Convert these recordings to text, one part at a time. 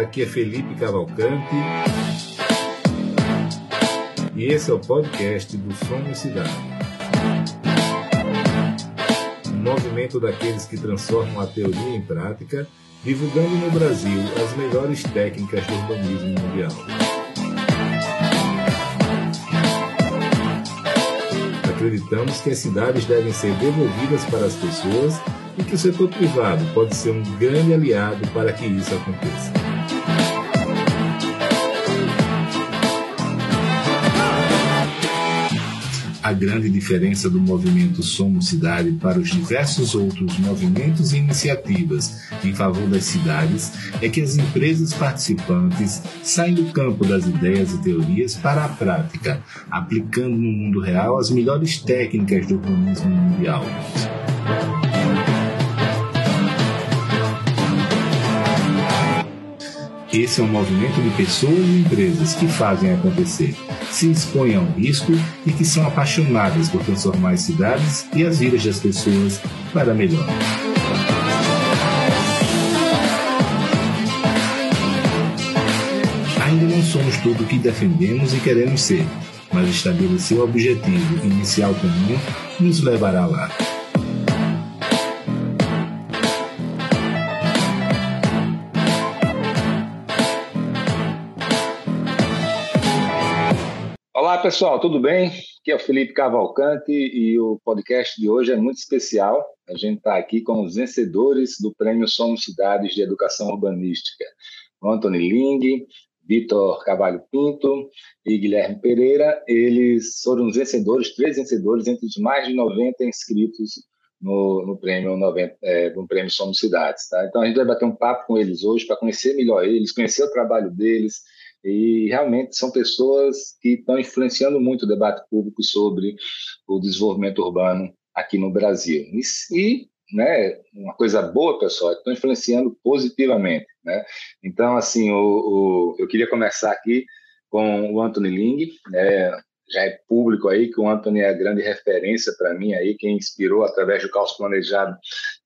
Aqui é Felipe Cavalcante. E esse é o podcast do Somos Cidade. Um movimento daqueles que transformam a teoria em prática, divulgando no Brasil as melhores técnicas do urbanismo mundial. Acreditamos que as cidades devem ser devolvidas para as pessoas e que o setor privado pode ser um grande aliado para que isso aconteça. A grande diferença do movimento Somos Cidade para os diversos outros movimentos e iniciativas em favor das cidades é que as empresas participantes saem do campo das ideias e teorias para a prática, aplicando no mundo real as melhores técnicas do urbanismo mundial. Esse é um movimento de pessoas e empresas que fazem acontecer, se expõem ao risco e que são apaixonadas por transformar as cidades e as vidas das pessoas para melhor. Ainda não somos tudo o que defendemos e queremos ser, mas estabelecer o objetivo inicial comum nos levará lá. Pessoal, tudo bem? Aqui é o Felipe Cavalcante e o podcast de hoje é muito especial. A gente está aqui com os vencedores do Prêmio Somos Cidades de Educação Urbanística. Anthony Ling, Vitor Cavalho Pinto e Guilherme Pereira. Eles foram os vencedores, três vencedores entre os mais de 90 inscritos no, no prêmio 90, é, no prêmio Somos Cidades. Tá? Então a gente vai bater um papo com eles hoje para conhecer melhor eles, conhecer o trabalho deles e realmente são pessoas que estão influenciando muito o debate público sobre o desenvolvimento urbano aqui no Brasil. E, e né, uma coisa boa, pessoal, é estão influenciando positivamente. Né? Então, assim, o, o, eu queria começar aqui com o Anthony Ling, né, já é público aí que o Anthony é a grande referência para mim aí, quem inspirou através do caos planejado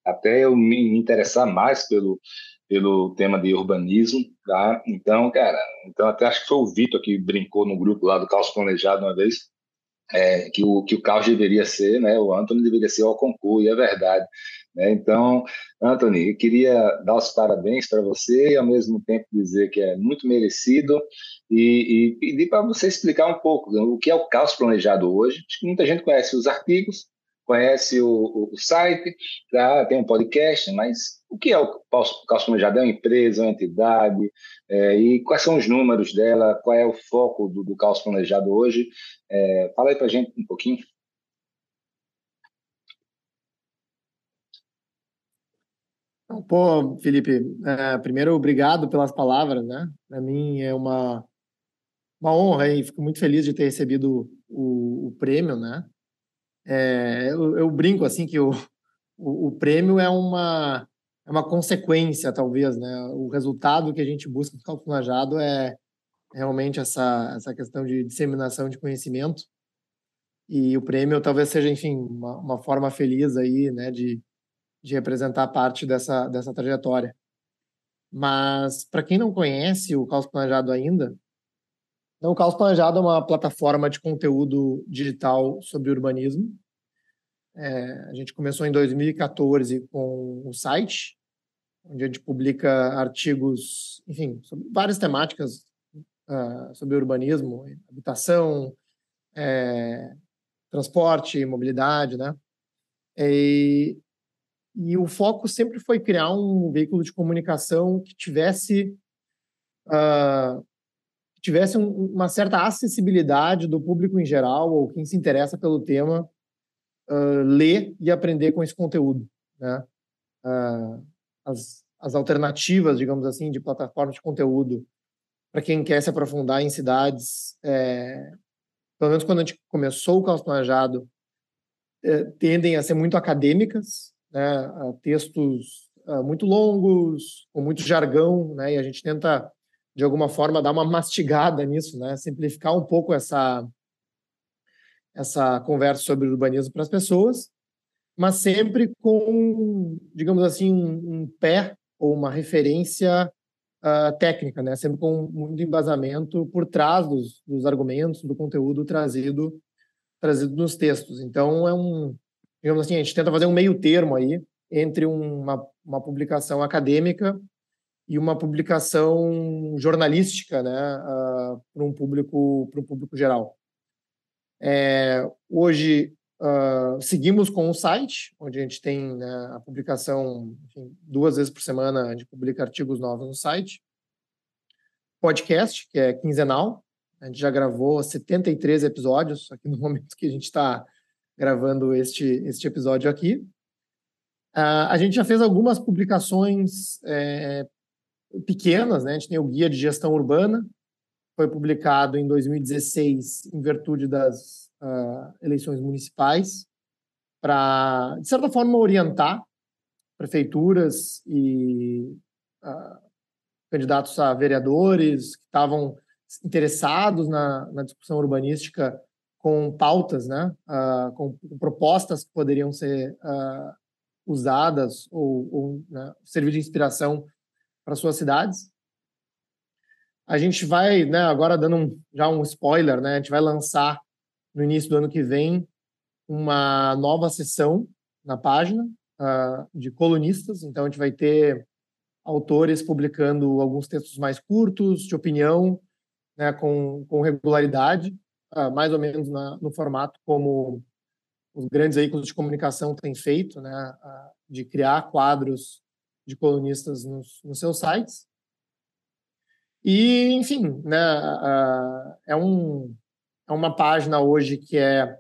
até eu me interessar mais pelo pelo tema de urbanismo, tá? Então, cara, então até acho que foi o Vitor que brincou no grupo lá do Caos Planejado uma vez, é, que, o, que o caos deveria ser, né? O Anthony deveria ser o concurso, e é verdade. Né? Então, Anthony, eu queria dar os parabéns para você e ao mesmo tempo dizer que é muito merecido e, e pedir para você explicar um pouco o que é o caos planejado hoje. Acho que muita gente conhece os artigos, conhece o, o site, tá? tem um podcast, mas o que é o Calço Planejado? É uma empresa, uma entidade? É, e quais são os números dela? Qual é o foco do, do Planejado hoje? É, fala aí para gente um pouquinho. Pô, Felipe, é, primeiro, obrigado pelas palavras, né? Para mim é uma, uma honra e fico muito feliz de ter recebido o, o prêmio, né? É, eu, eu, brinco assim que o, o, o, prêmio é uma é uma consequência, talvez, né? O resultado que a gente busca no cálculo planejado é realmente essa, essa questão de disseminação de conhecimento. E o prêmio talvez seja, enfim, uma, uma forma feliz aí, né, de, de representar parte dessa, dessa trajetória. Mas, para quem não conhece o Caos Planejado ainda, então, o Caos Planejado é uma plataforma de conteúdo digital sobre urbanismo. É, a gente começou em 2014 com o site, onde a gente publica artigos, enfim, sobre várias temáticas uh, sobre urbanismo, habitação, é, transporte, mobilidade, né? E, e, o foco sempre foi criar um veículo de comunicação que tivesse uh, tivesse um, uma certa acessibilidade do público em geral ou quem se interessa pelo tema uh, ler e aprender com esse conteúdo, né? Uh, as, as alternativas, digamos assim, de plataformas de conteúdo para quem quer se aprofundar em cidades, é, pelo menos quando a gente começou o caos planejado, é, tendem a ser muito acadêmicas, né, textos uh, muito longos, com muito jargão, né, e a gente tenta de alguma forma dar uma mastigada nisso, né, simplificar um pouco essa essa conversa sobre urbanismo para as pessoas mas sempre com, digamos assim, um, um pé ou uma referência uh, técnica, né? Sempre com muito embasamento por trás dos, dos argumentos, do conteúdo trazido trazido nos textos. Então é um, digamos assim, a gente tenta fazer um meio termo aí entre uma, uma publicação acadêmica e uma publicação jornalística, né, uh, para um público para um público geral. É, hoje uh, seguimos com o site, onde a gente tem né, a publicação enfim, duas vezes por semana, a gente publica artigos novos no site. Podcast, que é quinzenal, a gente já gravou 73 episódios aqui no momento que a gente está gravando este, este episódio aqui. Uh, a gente já fez algumas publicações é, pequenas, né? A gente tem o Guia de Gestão Urbana, foi publicado em 2016 em virtude das uh, eleições municipais, para, de certa forma, orientar prefeituras e uh, candidatos a vereadores que estavam interessados na, na discussão urbanística com pautas, né, uh, com, com, propostas que poderiam ser usadas ou, ou né, servir de inspiração para suas cidades. A gente vai, né, agora dando um, já um spoiler, né, a gente vai lançar no início do ano que vem uma nova sessão na página uh, de colunistas. Então, a gente vai ter autores publicando alguns textos mais curtos, de opinião, né, com, com regularidade, uh, mais ou menos na, no formato como os grandes veículos de comunicação têm feito, né, uh, de criar quadros de colunistas nos, nos seus sites. E, enfim, né, uh, é, um, é uma página hoje que é,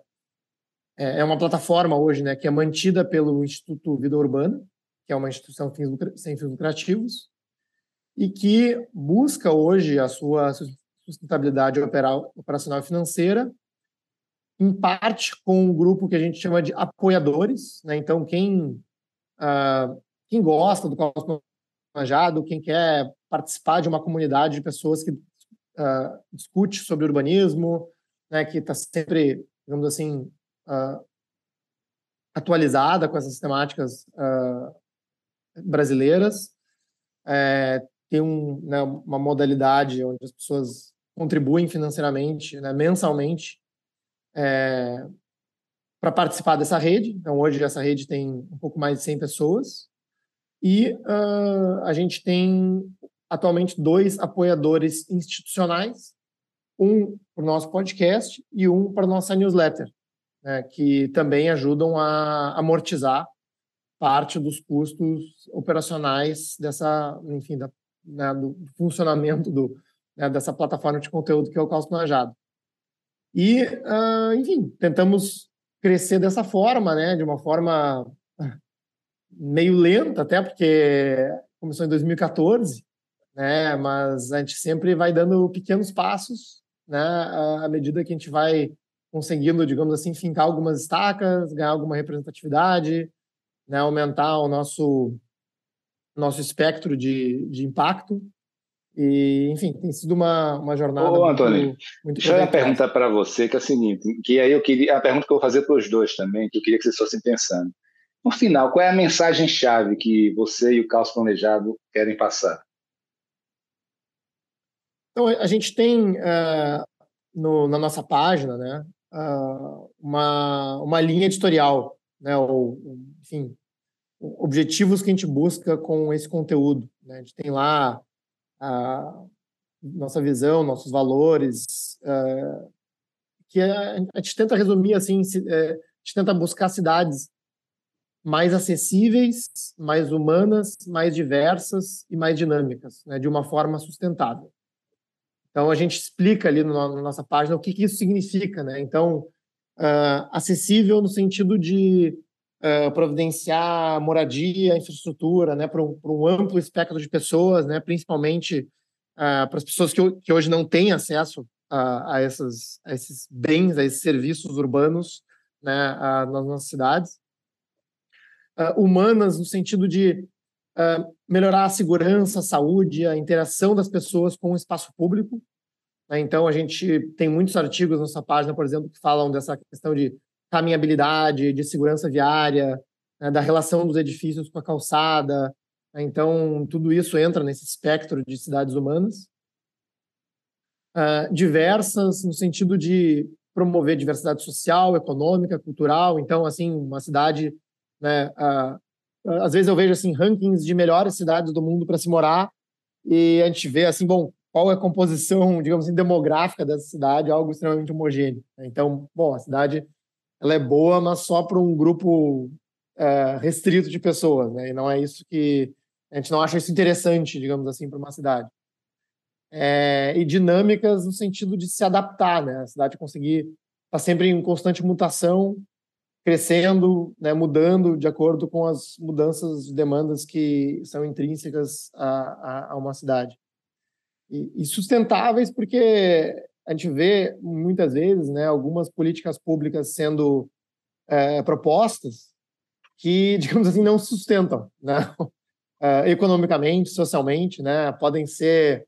é, é uma plataforma hoje né, que é mantida pelo Instituto Vida Urbana, que é uma instituição sem fins lucrativos, e que busca hoje a sua sustentabilidade operacional e financeira, em parte com um grupo que a gente chama de apoiadores. Né? Então, quem uh, quem gosta do cosmo planejado, quem quer participar de uma comunidade de pessoas que uh, discute sobre urbanismo, né, que está sempre, digamos assim, uh, atualizada com essas temáticas uh, brasileiras. É, tem um, né, uma modalidade onde as pessoas contribuem financeiramente, né, mensalmente, é, para participar dessa rede. Então, hoje, essa rede tem um pouco mais de 100 pessoas. E uh, a gente tem atualmente dois apoiadores institucionais, um para o nosso podcast e um para a nossa newsletter, né, que também ajudam a amortizar parte dos custos operacionais dessa, enfim, da, né, do funcionamento do, né, dessa plataforma de conteúdo que é o Caos Planejado. E, uh, enfim, tentamos crescer dessa forma, né, de uma forma meio lenta, até porque começou em 2014, né? Mas a gente sempre vai dando pequenos passos, né? À medida que a gente vai conseguindo, digamos assim, fincar algumas estacas, ganhar alguma representatividade, né? Aumentar o nosso nosso espectro de, de impacto. E, enfim, tem sido uma, uma jornada Ô, muito, Antônio, muito deixa eu perguntar para você, que é o seguinte, que aí eu queria, a pergunta que eu vou fazer para os dois também, que eu queria que vocês fossem pensando. No final, qual é a mensagem-chave que você e o Caos Planejado querem passar? Então, a gente tem uh, no, na nossa página né, uh, uma, uma linha editorial, né, ou, enfim, objetivos que a gente busca com esse conteúdo. Né? A gente tem lá a nossa visão, nossos valores, uh, que a, a, gente tenta resumir assim, se, a gente tenta buscar cidades mais acessíveis, mais humanas, mais diversas e mais dinâmicas, né, de uma forma sustentável. Então a gente explica ali no, na nossa página o que, que isso significa, né? Então uh, acessível no sentido de uh, providenciar moradia, infraestrutura, né, para um, um, amplo espectro de pessoas, né, principalmente uh, para as pessoas que, que, hoje não têm acesso a, a, essas, a esses bens, a esses serviços urbanos, né, nas nossas cidades uh, humanas, no sentido de uh, melhorar a segurança, a saúde, a interação das pessoas com o espaço público. Né? Então, a gente tem muitos artigos na nossa página, por exemplo, que falam dessa questão de caminhabilidade, de segurança viária, né? da relação dos edifícios com a calçada, Então, tudo isso entra nesse espectro de cidades humanas. Uh, diversas no sentido de promover diversidade social, econômica, cultural. Então, assim, uma cidade, né, às vezes eu vejo assim rankings de melhores cidades do mundo para se morar e a gente vê assim, bom, qual é a composição, digamos assim, demográfica dessa cidade, algo extremamente homogêneo. Então, bom, a cidade ela é boa, mas só para um grupo é, restrito de pessoas, né? E não é isso que a gente não acha isso interessante, digamos assim, para uma cidade. É, e dinâmicas no sentido de se adaptar, né? A cidade conseguir estar tá sempre em constante mutação, crescendo, né, mudando de acordo com as mudanças de demandas que são intrínsecas a, a, a uma cidade. E, e, sustentáveis porque a gente vê muitas vezes né, algumas políticas públicas sendo é, propostas que, digamos assim, não sustentam né? É, economicamente, socialmente, né? podem ser,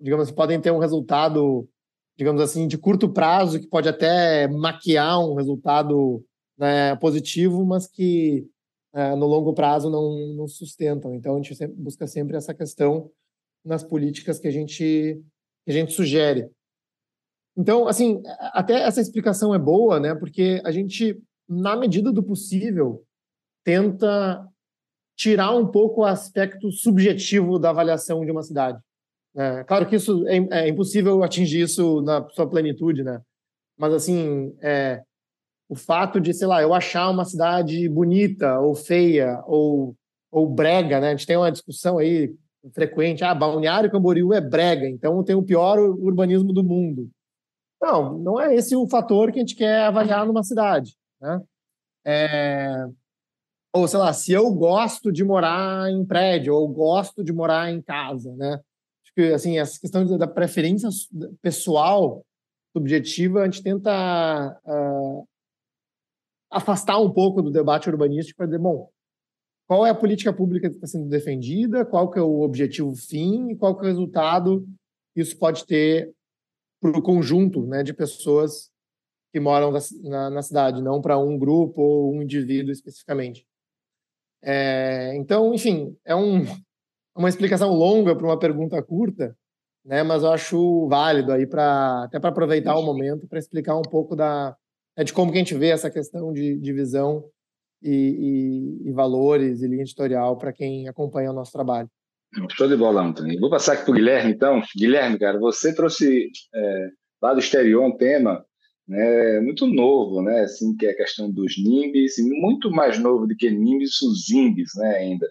digamos assim, podem ter um resultado, digamos assim, de curto prazo que pode até maquiar um resultado né, positivo, mas que é, no longo prazo não, não sustentam. Então, a gente sempre, busca sempre essa questão nas políticas que a gente, que a gente sugere. Então, assim, até essa explicação é boa, né? Porque a gente, na medida do possível, tenta tirar um pouco o aspecto subjetivo da avaliação de uma cidade. É, claro que isso é, é, impossível atingir isso na sua plenitude, né? Mas assim, é, o fato de, sei lá, eu achar uma cidade bonita ou feia ou, ou brega, né? A gente tem uma discussão aí frequente, ah, Balneário Camboriú é brega, então tem o pior urbanismo do mundo. Não, não é esse o fator que a gente quer avaliar numa cidade, né? É... Ou, sei lá, se eu gosto de morar em prédio ou gosto de morar em casa, né? Acho que, assim, essa questão da preferência pessoal subjetiva, a gente tenta uh, afastar um pouco do debate urbanístico para dizer, bom, qual é a política pública que está sendo defendida, qual que é o objetivo fim e qual que é o resultado que isso pode ter para o conjunto né, de pessoas que moram na, na cidade, não para um grupo ou um indivíduo especificamente. É, então, enfim, é um, uma explicação longa para uma pergunta curta, né, mas eu acho válido aí para até para aproveitar o momento para explicar um pouco da, é de como que a gente vê essa questão de, de visão e, e, e, valores e linha editorial para quem acompanha o nosso trabalho. Show de bola, Antônio. Vou passar aqui para o Guilherme, então. Guilherme, cara, você trouxe é, lá do exterior um tema né, muito novo, né, assim, que é a questão dos NIMBs, e muito mais novo do que NIMBs, os IMBs, né, ainda.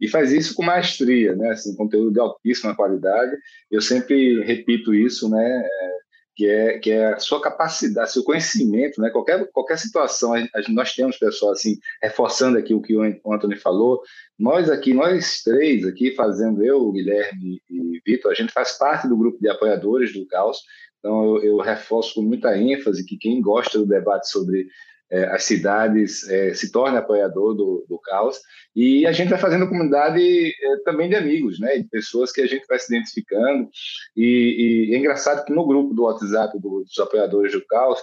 E faz isso com maestria, né, assim, conteúdo de altíssima qualidade. Eu sempre repito isso, né, é, que é, que é a sua capacidade, seu conhecimento, né? Qualquer, qualquer situação, nós temos pessoal assim, reforçando aqui o que o Anthony falou, nós aqui, nós três aqui, fazendo eu, o Guilherme e Vitor, a gente faz parte do grupo de apoiadores do Caos, então eu, eu reforço com muita ênfase que quem gosta do debate sobre é, as cidades é, se torne apoiador do, do Caos. E a gente vai fazendo comunidade é, também de amigos, né, de pessoas que a gente vai se identificando. E, e é engraçado que no grupo do WhatsApp do, dos apoiadores do Caos,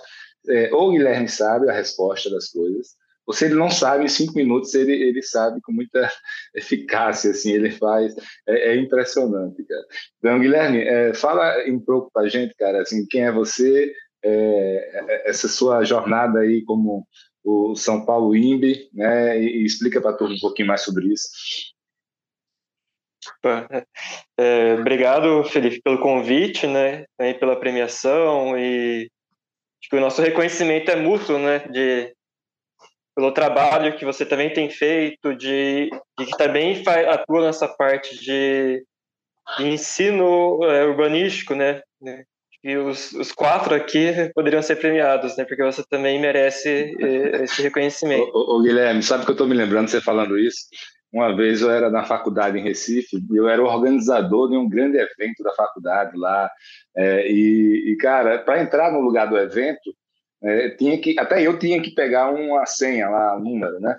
é, ou o Guilherme sabe a resposta das coisas, ou se ele não sabe, em cinco minutos ele, ele sabe com muita eficácia, assim, ele faz, é, é impressionante, cara. Então, Guilherme, é, fala um pouco para gente, cara, assim, quem é você, é, é, essa sua jornada aí como o São Paulo INBE, né? E, explica para todos um pouquinho mais sobre isso. É, obrigado, Felipe, pelo convite, né? Pela premiação e acho que o nosso reconhecimento é mútuo, né? De pelo trabalho que você também tem feito, de, de que também faz, atua nessa parte de, de ensino é, urbanístico, né? E os, os quatro aqui poderiam ser premiados, né? Porque você também merece eh, esse reconhecimento. Ô, ô, Guilherme, sabe que eu estou me lembrando você falando isso? Uma vez eu era na faculdade em Recife e eu era organizador de um grande evento da faculdade lá. É, e, e, cara, para entrar no lugar do evento, é, tinha que até eu tinha que pegar uma senha lá, um número, né?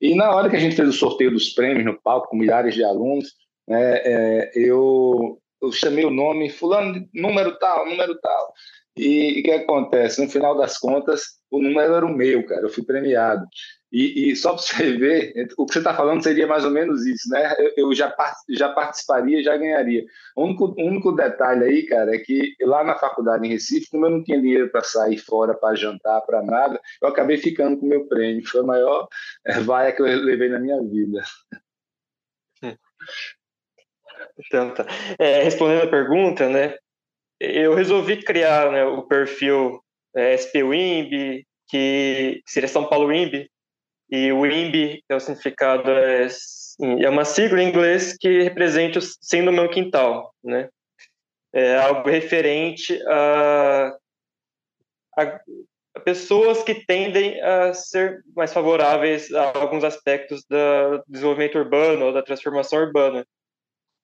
E na hora que a gente fez o sorteio dos prêmios no palco com milhares de alunos, é, eu eu chamei o nome, fulano, número tal, número tal. E o que acontece? No final das contas, o número era o meu, cara, eu fui premiado. E, e só para você ver, o que você está falando seria mais ou menos isso, né? Eu, eu, já, já participaria, já ganharia. O único, único detalhe aí, cara, é que lá na faculdade em Recife, como eu não tinha dinheiro para sair fora, para jantar, para nada, eu acabei ficando com o meu prêmio. Foi a maior é, vaia que eu levei na minha vida. Tá. É, respondendo a pergunta, né? Eu resolvi criar né, o perfil é, SPWIMB, que seria São Paulo WIMB, e o IMB, é o significado, é, é uma sigla em inglês que representa o no meu quintal, né? É algo referente a, a, pessoas que tendem a ser mais favoráveis a alguns aspectos do desenvolvimento urbano ou da transformação urbana.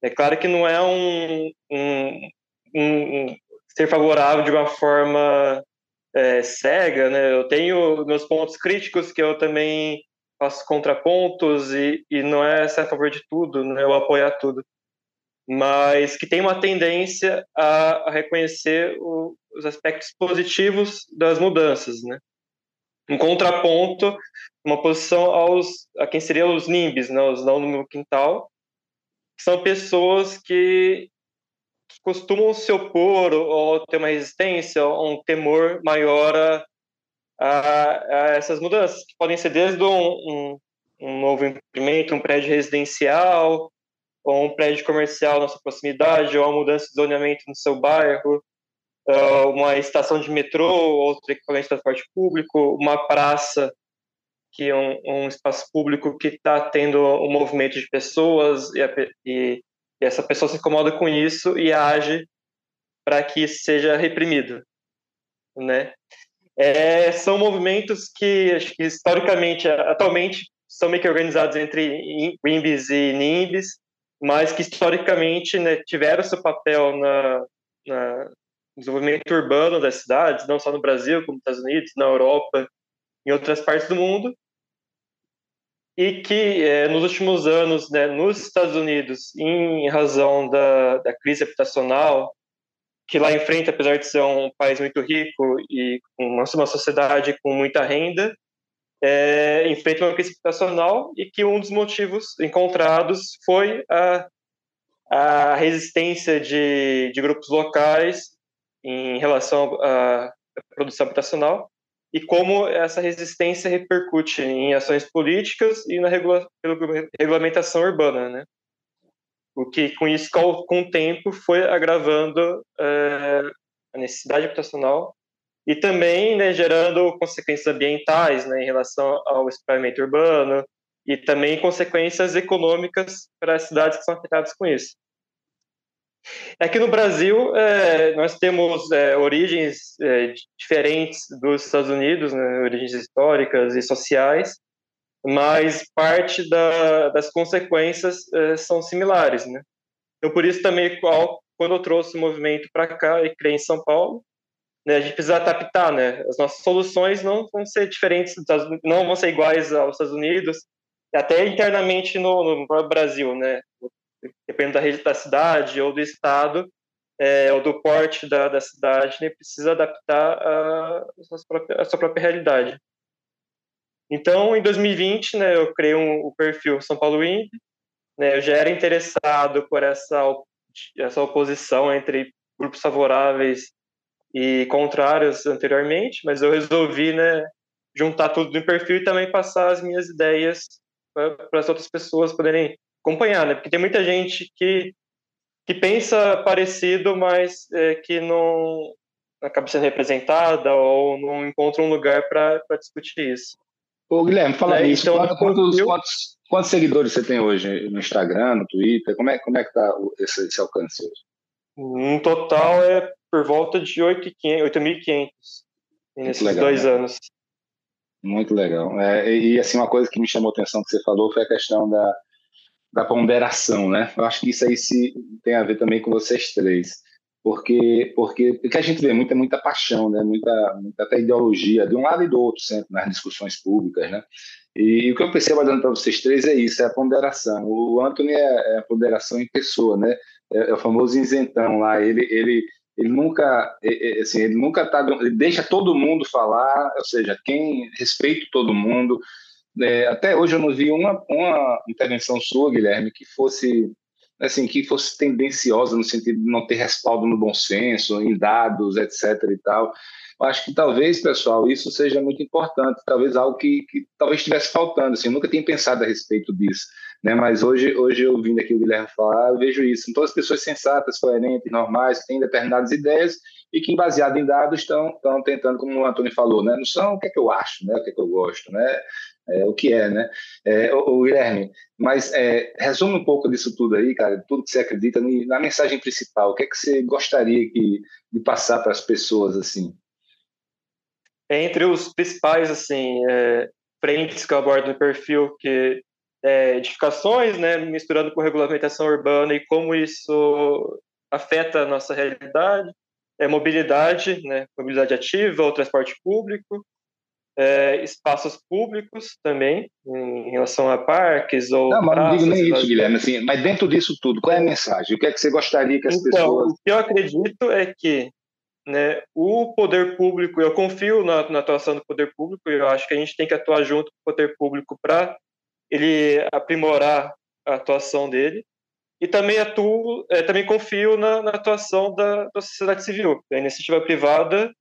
É claro que não é um, um, um, ser favorável de uma forma é, cega, né? Eu tenho meus pontos críticos que eu também faço contrapontos e, e não é ser a favor de tudo, né? Eu apoiar tudo, mas que tem uma tendência a, a reconhecer o, os aspectos positivos das mudanças, né? Um contraponto, uma posição aos a quem seriam os NIMBs, né? Os não no meu quintal, são pessoas que costumam se opor ou ter uma resistência, ou um temor maior a, a, a essas mudanças, que podem ser desde um, um, um novo empreendimento, um prédio residencial, ou um prédio comercial na sua proximidade, ou uma mudança de zoneamento no seu bairro, uma estação de metrô, outro equipamento de transporte público, uma praça, que é um, um espaço público que está tendo um movimento de pessoas e, e e essa pessoa se incomoda com isso e age para que isso seja reprimido, né? É, são movimentos que, acho que historicamente, atualmente, são meio que organizados entre WIMBs e NIMBs, mas que historicamente né, tiveram seu papel na, na, desenvolvimento urbano das cidades, não só no Brasil, como nos Estados Unidos, na Europa, em outras partes do mundo, e que é, nos últimos anos, né, nos Estados Unidos, em razão da, da crise habitacional, que lá enfrenta, apesar de ser um país muito rico e uma, uma sociedade com muita renda, é, enfrenta uma crise habitacional e que um dos motivos encontrados foi a, a resistência de, de grupos locais em relação à produção habitacional e como essa resistência repercute em ações políticas e na regula regulamentação urbana, né? O que, com isso, com o tempo, foi agravando é, a necessidade habitacional e também né, gerando consequências ambientais né, em relação ao espraiamento urbano e também consequências econômicas para as cidades que são afetadas com isso. Aqui no Brasil, é, nós temos é, origens é, diferentes dos Estados Unidos, né, origens históricas e sociais, mas parte da, das consequências é, são similares. Né? Então, por isso também, quando eu trouxe o movimento para cá e criei em São Paulo, né, a gente precisa adaptar, né? As nossas soluções não vão ser diferentes, não vão ser iguais aos Estados Unidos, até internamente no, no Brasil, né? Dependendo da rede da cidade ou do estado, é, ou do porte da, da cidade, né, precisa adaptar a, a, sua própria, realidade. Então, em 2020, né, eu criei um, o perfil São Paulo Imp, né, eu já era interessado por essa, essa oposição entre grupos favoráveis e contrários anteriormente, mas eu resolvi né, juntar tudo no perfil e também passar as minhas ideias para as outras pessoas poderem acompanhar, né? Porque tem muita gente que, que pensa parecido, mas é, que não acaba sendo representada ou não encontra um lugar para discutir isso. Ô, Guilherme, fala é, isso. Então, quantos, eu... quantos, quantos, seguidores você tem hoje no Instagram, no Twitter? Como é, como é que está esse, esse alcance hoje? Um total é por volta de 8.500 nesses legal, dois né? anos. Muito legal. É, e assim, uma coisa que me chamou a atenção que você falou foi a questão da, da ponderação, né? Eu acho que isso aí se, tem a ver também com vocês três, porque porque o que a gente vê muito é muita paixão, né? Muita, muita até ideologia de um lado e do outro sempre nas discussões públicas, né? E, o que eu percebo olhando para vocês três é isso, é a ponderação. O Anthony é, é a ponderação em pessoa, né? É, é, o famoso isentão lá. Ele ele ele nunca assim ele nunca tá ele deixa todo mundo falar, ou seja, quem respeita todo mundo é, até hoje eu não vi uma, uma intervenção sua, Guilherme, que fosse assim que fosse tendenciosa no sentido de não ter respaldo no bom senso, em dados, etc. e tal. Eu acho que talvez, pessoal, isso seja muito importante, talvez algo que, que talvez estivesse faltando. Assim, eu nunca tinha pensado a respeito disso, né? Mas hoje, hoje eu vindo aqui o Guilherme falar, eu vejo isso. São todas pessoas sensatas, coerentes, normais, que têm determinadas ideias e que, baseado em dados, estão, estão tentando, como o Antônio falou, né? Não são o que é que eu acho, né? O que é que eu gosto, né? É, o que é, né? É, o, o Guilherme, mas é, resume um pouco disso tudo aí, cara, tudo que você acredita na mensagem principal. O que é que você gostaria que, de passar para as pessoas, assim? Entre os principais, assim, é, frentes que eu abordo no perfil, que é, edificações, né, misturando com regulamentação urbana e como isso afeta a nossa realidade, é mobilidade, né, mobilidade ativa, o transporte público, é, espaços públicos também, em relação a parques ou. Não, mas não digo nem isso, Guilherme, assim, mas dentro disso tudo, qual é a mensagem? O que é que você gostaria que as então, pessoas. O que eu acredito é que né, o poder público, eu confio na, na atuação do poder público, eu acho que a gente tem que atuar junto com o poder público para ele aprimorar a atuação dele. E também atuo, é, também confio na, na atuação da, da, sociedade civil, da iniciativa privada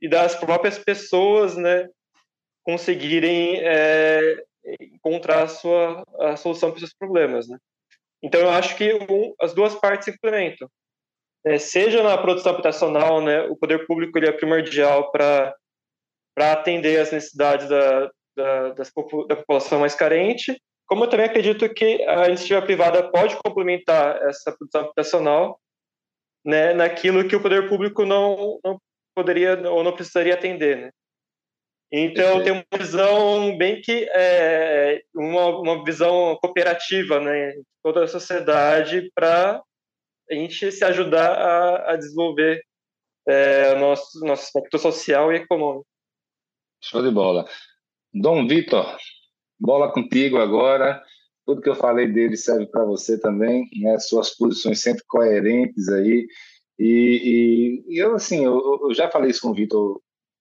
e das próprias pessoas, né, conseguirem é, encontrar a sua a solução para os seus problemas, né. Então eu acho que um, as duas partes se complementam. É, seja na produção habitacional, né, o poder público ele é primordial para para atender as necessidades da, da, das, da população mais carente, como eu também acredito que a iniciativa privada pode complementar essa produção habitacional né, naquilo que o poder público não, não poderia ou não precisaria atender. Né? Então, tem uma visão bem que é, uma, uma visão cooperativa, né, toda a sociedade para a gente se ajudar a, a desenvolver é, nosso nosso aspecto social e econômico. Show de bola. Dom Vitor, bola contigo agora. Tudo que eu falei dele serve para você também, né? Suas posições sempre coerentes aí. E, e, e eu, assim, eu, eu, já falei isso com o Vitor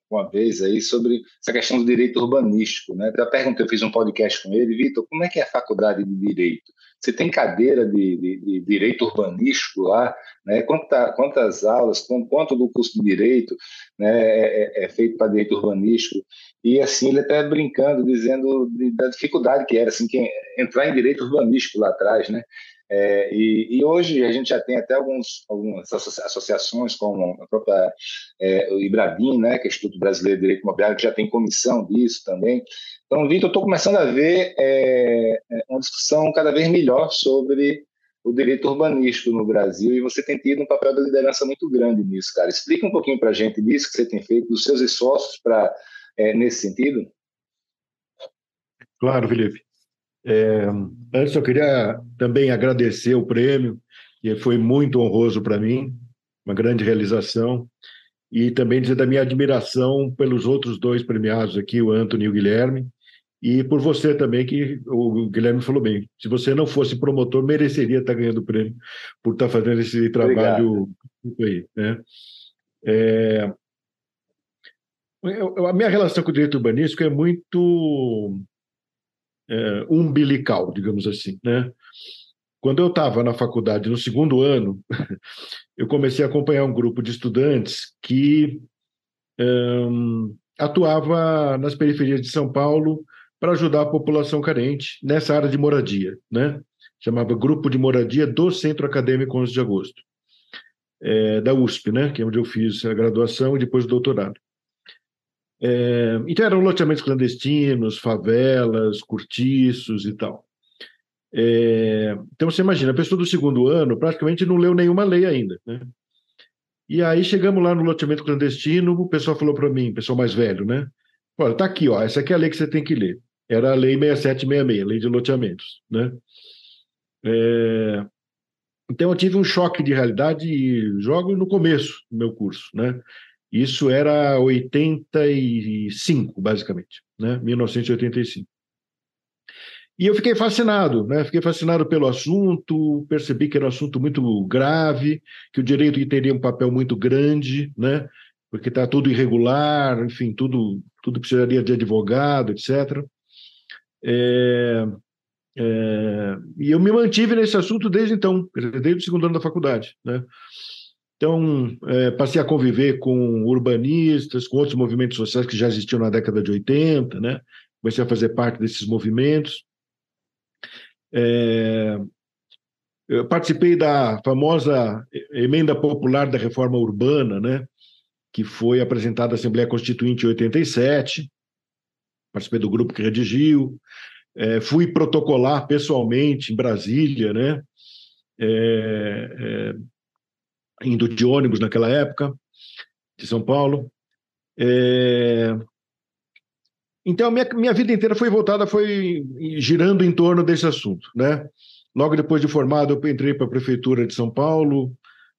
uma vez aí sobre essa questão do direito urbanístico, né? Eu perguntei, eu fiz um podcast com ele, Vitor, como é que é a faculdade de direito? Você tem cadeira de, de, de direito urbanístico lá, né? Quanta, quantas aulas, quanto do curso de direito né, é, é, é feito para direito urbanístico? E assim, ele até brincando, dizendo de, da dificuldade que era assim, que entrar em direito urbanístico lá atrás, né? É, e, e, hoje a gente já tem até alguns, algumas associações, como a própria é, o IBRADIM, né, que é o Instituto Brasileiro de Direito Imobiliário, que já tem comissão disso também. Então, Vitor, estou começando a ver é, é, uma discussão cada vez melhor sobre o direito urbanístico no Brasil e você tem tido um papel de liderança muito grande nisso, cara. Explica um pouquinho para a gente disso que você tem feito, dos seus esforços para é, nesse sentido. Claro, Felipe. É, antes, eu queria também agradecer o prêmio, que foi muito honroso para mim, uma grande realização, e também dizer da minha admiração pelos outros dois premiados aqui, o Antônio e o Guilherme, e por você também, que o Guilherme falou bem. Se você não fosse promotor, mereceria estar ganhando o prêmio por estar fazendo esse trabalho aí. Né? É, a minha relação com o direito urbanístico é muito é, umbilical, digamos assim. Né? Quando eu estava na faculdade, no segundo ano, eu comecei a acompanhar um grupo de estudantes que atuava nas periferias de São Paulo para ajudar a população carente nessa área de moradia, né? Chamava Grupo de Moradia do Centro Acadêmico 11 de Agosto, é, da USP, né? Que é onde eu fiz a graduação e depois o doutorado. É, então eram loteamentos clandestinos, favelas, cortiços e tal. É, então você imagina, a pessoa do segundo ano praticamente não leu nenhuma lei ainda, né? E aí chegamos lá no loteamento clandestino, o pessoal falou para mim, pessoal mais velho, né? Olha, tá aqui, ó, essa aqui é a lei que você tem que ler. Era a lei 6766, lei de loteamentos, né? É, então eu tive um choque de realidade jogo no começo do meu curso, né? Isso era 85, basicamente, né? 1985. E eu fiquei fascinado, né? Fiquei fascinado pelo assunto, percebi que era um assunto muito grave, que o direito teria um papel muito grande, né? Porque está tudo irregular, enfim, tudo, tudo precisaria de advogado, etc. É, é, e eu me mantive nesse assunto desde então, desde o segundo ano da faculdade. Né? Então, é, passei a conviver com urbanistas, com outros movimentos sociais que já existiam na década de 80, né? comecei a fazer parte desses movimentos. É, eu participei da famosa emenda popular da reforma urbana, né? que foi apresentada à Assembleia Constituinte em 87. Participei do grupo que redigiu. É, fui protocolar pessoalmente em Brasília, né? É, é, indo de ônibus naquela época, de São Paulo. É... Então, minha, minha vida inteira foi voltada, foi girando em torno desse assunto, né? Logo depois de formado, eu entrei para a Prefeitura de São Paulo,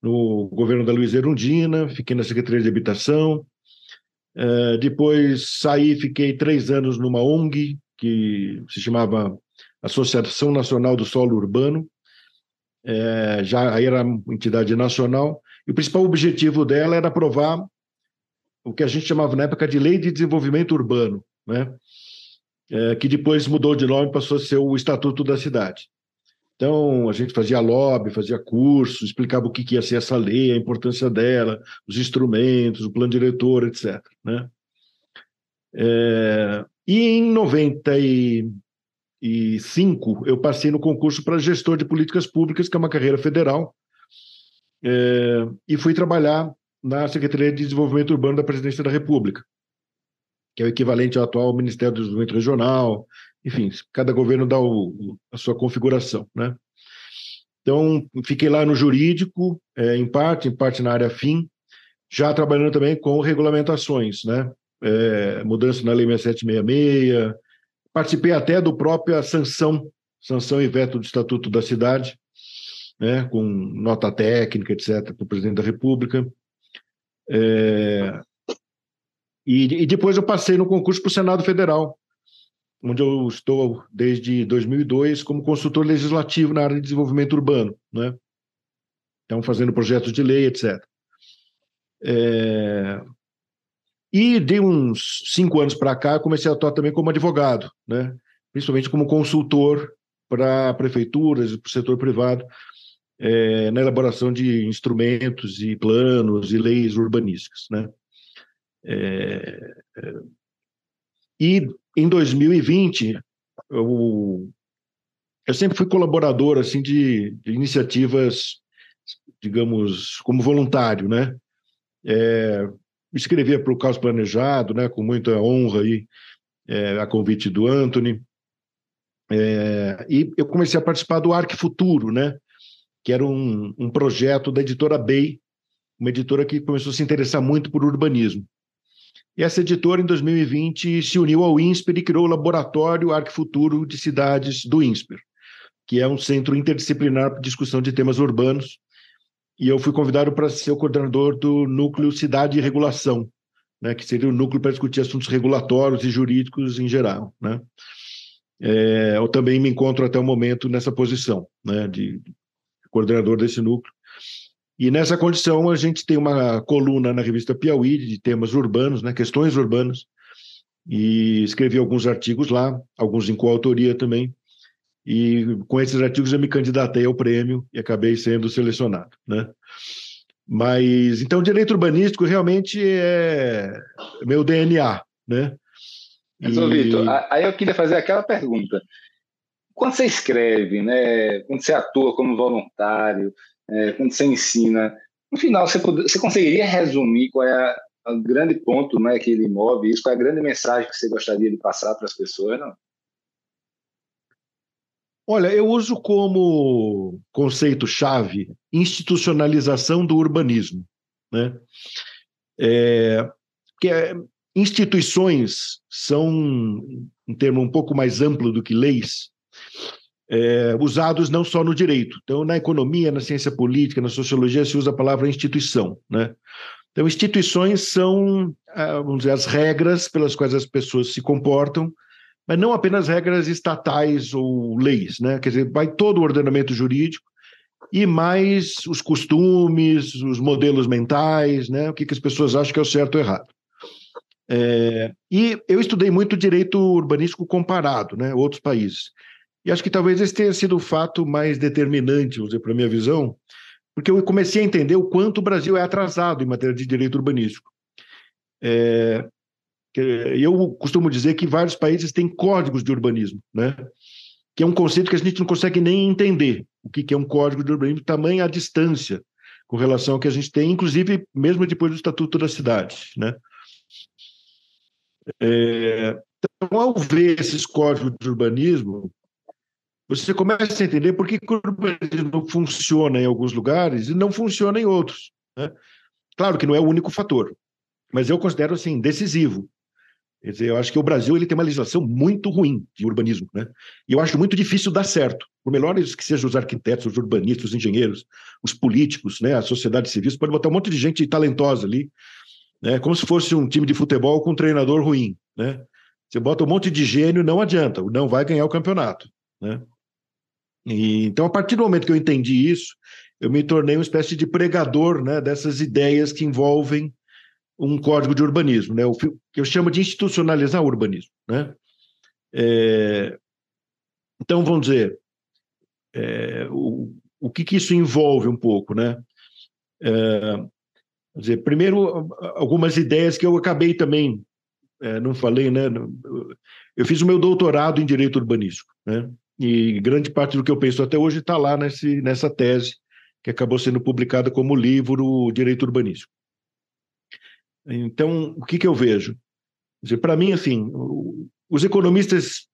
no governo da Luiz Erundina, fiquei na Secretaria de Habitação. É, depois saí, fiquei três anos numa ONG, que se chamava Associação Nacional do Solo Urbano, é, já era entidade nacional, e o principal objetivo dela era aprovar o que a gente chamava na época de Lei de Desenvolvimento Urbano, né? É, que depois mudou de nome e passou a ser o Estatuto da Cidade. Então, a gente fazia lobby, fazia curso, explicava o que ia ser essa lei, a importância dela, os instrumentos, o plano diretor, etc. Né? É, e em 90 e 2005, eu passei no concurso para gestor de políticas públicas, que é uma carreira federal, é, e fui trabalhar na Secretaria de Desenvolvimento Urbano da Presidência da República, que é o equivalente ao atual Ministério do Desenvolvimento Regional, enfim, cada governo dá o, a sua configuração, né? Então, fiquei lá no jurídico, é, em parte, em parte na área fim, já trabalhando também com regulamentações, né? É, mudança na Lei 6766, Participei até do própria sanção, sanção e veto do Estatuto da Cidade, né, com nota técnica, etc., para o presidente da República. É, e, e, depois eu passei no concurso para o Senado Federal, onde eu estou desde 2002 como consultor legislativo na área de desenvolvimento urbano, né? Então, fazendo projetos de lei, etc. É, e de uns cinco anos para cá, comecei a atuar também como advogado, né? principalmente como consultor para prefeituras e para o setor privado é, na elaboração de instrumentos e planos e leis urbanísticas. Né? É, e em 2020, eu, eu sempre fui colaborador assim de, de iniciativas, digamos, como voluntário, né? É, escrevia para o Caos Planejado, né, com muita honra aí, é, a convite do Anthony. É, e eu comecei a participar do Arc Futuro, né, que era um, um projeto da editora Bay, uma editora que começou a se interessar muito por urbanismo. E essa editora, em 2020, se uniu ao INSPER e criou o Laboratório Arc Futuro de Cidades do INSPER, que é um centro interdisciplinar para discussão de temas urbanos, e eu fui convidado para ser o coordenador do núcleo Cidade e Regulação, né, que seria o núcleo para discutir assuntos regulatórios e jurídicos em geral. Né. É, eu também me encontro até o momento nessa posição, né, de coordenador desse núcleo. E nessa condição a gente tem uma coluna na revista Piauí de temas urbanos, né, questões urbanas, e escrevi alguns artigos lá, alguns em coautoria também, e com esses artigos eu me candidatei ao prêmio e acabei sendo selecionado, né? Mas então direito urbanístico realmente é meu DNA, né? Então, e... Vitor, aí eu queria fazer aquela pergunta. Quando você escreve, né, quando você atua como voluntário, é, quando você ensina, no final você, você conseguiria resumir qual é o grande ponto né, que ele move isso, qual é a grande mensagem que você gostaria de passar para as pessoas, não? Olha, eu uso como conceito-chave institucionalização do urbanismo. Né? É, que é, instituições são um termo um pouco mais amplo do que leis, é, usados não só no direito. Então, na economia, na ciência política, na sociologia, se usa a palavra instituição. Né? Então, instituições são, ah, vamos dizer, as regras pelas quais as pessoas se comportam mas não apenas regras estatais ou leis, né? Quer dizer, vai todo o ordenamento jurídico e mais os costumes, os modelos mentais, né? O que, que as pessoas acham que é o certo ou errado. É, e eu estudei muito direito urbanístico comparado, né, outros países. E acho que talvez esse tenha sido o fato mais determinante, vamos dizer, para a minha visão, porque eu comecei a entender o quanto o Brasil é atrasado em matéria de direito urbanístico. É, eu costumo dizer que vários países têm códigos de urbanismo, né? que é um conceito que a gente não consegue nem entender o que é um código de urbanismo, tamanha a distância com relação ao que a gente tem, inclusive mesmo depois do Estatuto da Cidade. Né? É, então, ao ver esses códigos de urbanismo, você começa a entender por que o urbanismo funciona em alguns lugares e não funciona em outros. Né? Claro que não é o único fator, mas eu considero assim decisivo. Quer dizer, eu acho que o Brasil ele tem uma legislação muito ruim de urbanismo, né? E eu acho muito difícil dar certo. Por melhores que sejam os arquitetos, os urbanistas, os engenheiros, os políticos, né? A sociedade civil, você pode botar um monte de gente talentosa ali, né? Como se fosse um time de futebol com um treinador ruim, né? Você bota um monte de gênio, não adianta, não vai ganhar o campeonato, né? E, então, a partir do momento que eu entendi isso, eu me tornei uma espécie de pregador né, dessas ideias que envolvem um código de urbanismo, né, o que eu chamo de institucionalizar o urbanismo. Né? É, então, vamos dizer, é, o, o que, que, isso envolve um pouco? Né? É, dizer, primeiro, algumas ideias que eu acabei também, é, não falei, né? eu fiz o meu doutorado em direito urbanístico. Né? E grande parte do que eu penso até hoje está lá nesse, nessa tese, que acabou sendo publicada como livro Direito Urbanístico. Então, o que, que eu vejo? Para mim, assim, os economistas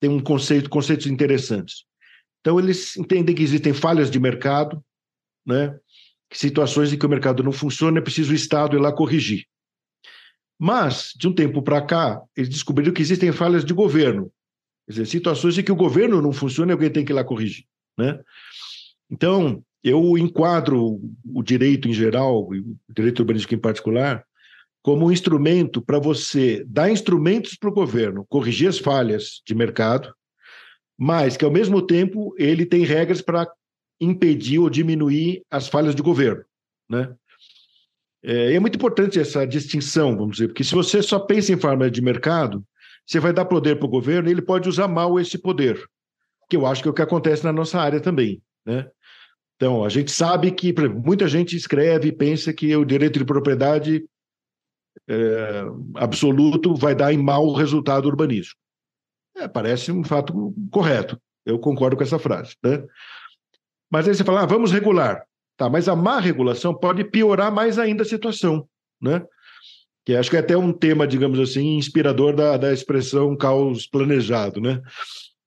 têm um conceito, conceitos interessantes. Então, eles entendem que existem falhas de mercado, né? situações em que o mercado não funciona, é preciso o Estado ir lá corrigir. Mas, de um tempo para cá, eles descobriram que existem falhas de governo, Quer dizer, situações em que o governo não funciona e alguém tem que ir lá corrigir. Né? Então, eu enquadro o direito em geral, o direito urbanístico em particular, como um instrumento para você dar instrumentos para o governo corrigir as falhas de mercado, mas que, ao mesmo tempo, ele tem regras para impedir ou diminuir as falhas de governo. Né? É, é muito importante essa distinção, vamos dizer, porque se você só pensa em falhas de mercado, você vai dar poder para o governo e ele pode usar mal esse poder, que eu acho que é o que acontece na nossa área também. Né? Então, a gente sabe que exemplo, muita gente escreve e pensa que o direito de propriedade é, absoluto vai dar em mau resultado urbanístico. É, parece um fato correto. Eu concordo com essa frase. Né? Mas aí você fala, ah, vamos regular. Tá, mas a má regulação pode piorar mais ainda a situação. Né? que acho que é até um tema, digamos assim, inspirador da, da expressão caos planejado, né?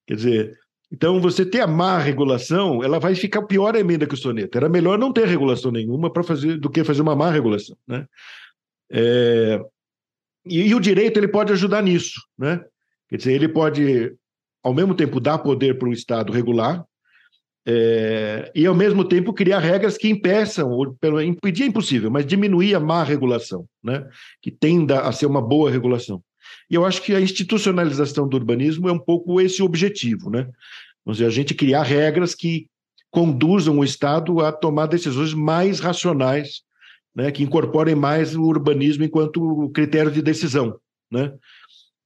Quer dizer, então você ter a má regulação, ela vai ficar pior a emenda que o soneto. Era melhor não ter regulação nenhuma para fazer do que fazer uma má regulação, né? É, e, e, o direito ele pode ajudar nisso, né? Quer dizer, ele pode ao mesmo tempo dar poder para o Estado regular, é, e, ao mesmo tempo, criar regras que impeçam, ou pelo, impedir é impossível, mas diminuir a má regulação, né? que tenda a ser uma boa regulação. E eu acho que a institucionalização do urbanismo é um pouco esse objetivo. Né? Vamos dizer, a gente criar regras que conduzam o Estado a tomar decisões mais racionais, né? que incorporem mais o urbanismo enquanto critério de decisão. Né?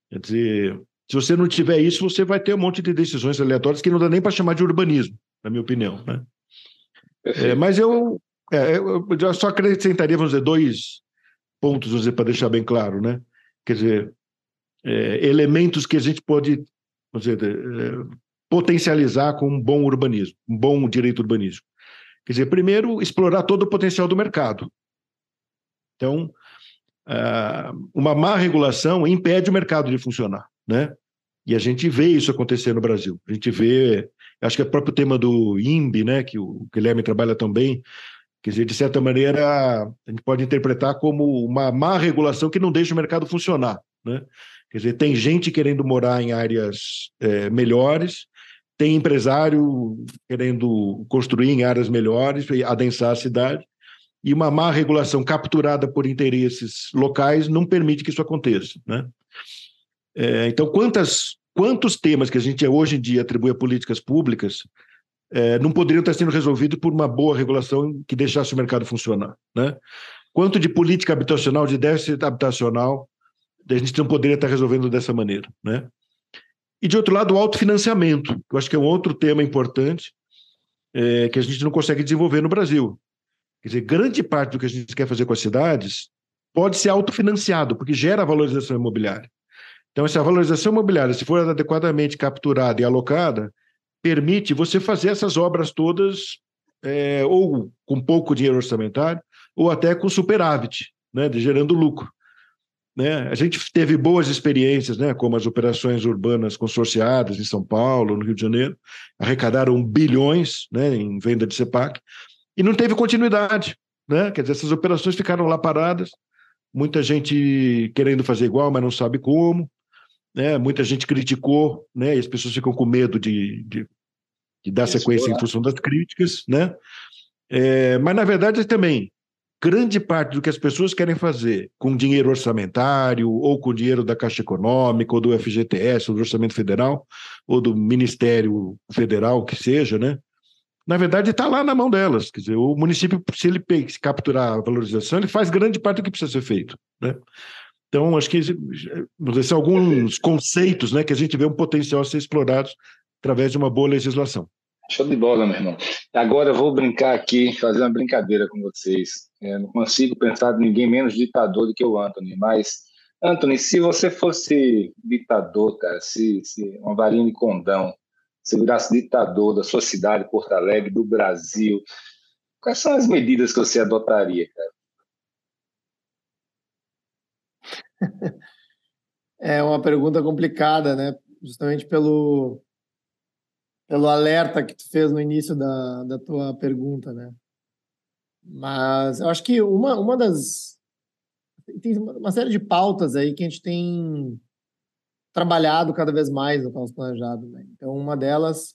Quer dizer, se você não tiver isso, você vai ter um monte de decisões aleatórias que não dá nem para chamar de urbanismo na minha opinião. Né? É, mas eu, é, eu só acrescentaria, vamos dizer, dois pontos, vamos dizer, para deixar bem claro, né? Quer dizer, é, elementos que a gente pode, dizer, é, potencializar com um bom urbanismo, um bom direito urbanístico. Quer dizer, primeiro, explorar todo o potencial do mercado. Então, uma má regulação impede o mercado de funcionar, né? E a gente vê isso acontecer no Brasil. A gente vê acho que é o próprio tema do INB, né, que o Guilherme trabalha tão bem, quer dizer, de certa maneira, a gente pode interpretar como uma má regulação que não deixa o mercado funcionar. Né? Quer dizer, tem gente querendo morar em áreas é, melhores, tem empresário querendo construir em áreas melhores, adensar a cidade, e uma má regulação capturada por interesses locais não permite que isso aconteça. Né? É, então, quantas quantos temas que a gente hoje em dia atribui a políticas públicas é, não poderiam estar sendo resolvidos por uma boa regulação que deixasse o mercado funcionar, né? Quanto de política habitacional, de déficit habitacional, a gente não poderia estar resolvendo dessa maneira, né? E de outro lado, o autofinanciamento, que eu acho que é um outro tema importante é, que a gente não consegue desenvolver no Brasil. Quer dizer, grande parte do que a gente quer fazer com as cidades pode ser autofinanciado, porque gera valorização imobiliária. Então, essa valorização imobiliária, se for adequadamente capturada e alocada, permite você fazer essas obras todas é, ou com pouco dinheiro orçamentário, ou até com superávit, né, gerando lucro. Né? A gente teve boas experiências, né, como as operações urbanas consorciadas em São Paulo, no Rio de Janeiro, arrecadaram bilhões né, em venda de CEPAC, e não teve continuidade. Né? Quer dizer, essas operações ficaram lá paradas, muita gente querendo fazer igual, mas não sabe como. Né? Muita gente criticou, né? e as pessoas ficam com medo de, de, de dar Isso, sequência em função das críticas. Né? É, mas, na verdade, também, grande parte do que as pessoas querem fazer com dinheiro orçamentário, ou com dinheiro da Caixa Econômica, ou do FGTS, ou do Orçamento Federal, ou do Ministério Federal, que seja, né? na verdade, está lá na mão delas. Quer dizer, o município, se ele capturar a valorização, ele faz grande parte do que precisa ser feito. Né? Então, acho que são alguns conceitos né, que a gente vê um potencial a ser explorados através de uma boa legislação. Show de bola, meu irmão. Agora eu vou brincar aqui, fazer uma brincadeira com vocês. Não consigo pensar de ninguém menos ditador do que o Anthony, mas, Anthony, se você fosse ditador, cara, se, se uma varinha de condão, se virasse ditador da sua cidade, Porto Alegre, do Brasil, quais são as medidas que você adotaria, cara? É uma pergunta complicada, né? Justamente pelo, pelo alerta que tu fez no início da, da tua pergunta, né? Mas eu acho que uma, uma das. Tem uma série de pautas aí que a gente tem trabalhado cada vez mais no caos planejado. Né? Então, uma delas,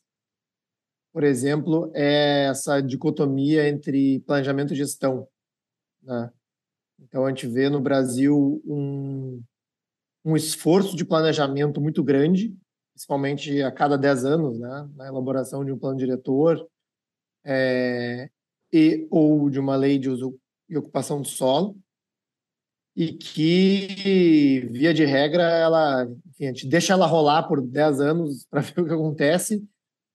por exemplo, é essa dicotomia entre planejamento e gestão. Né? Então, a gente vê no Brasil um, um esforço de planejamento muito grande, principalmente a cada 10 anos, né? na elaboração de um plano diretor é, e ou de uma lei de uso e ocupação do solo e que, via de regra, ela, enfim, a gente deixa ela rolar por 10 anos para ver o que acontece.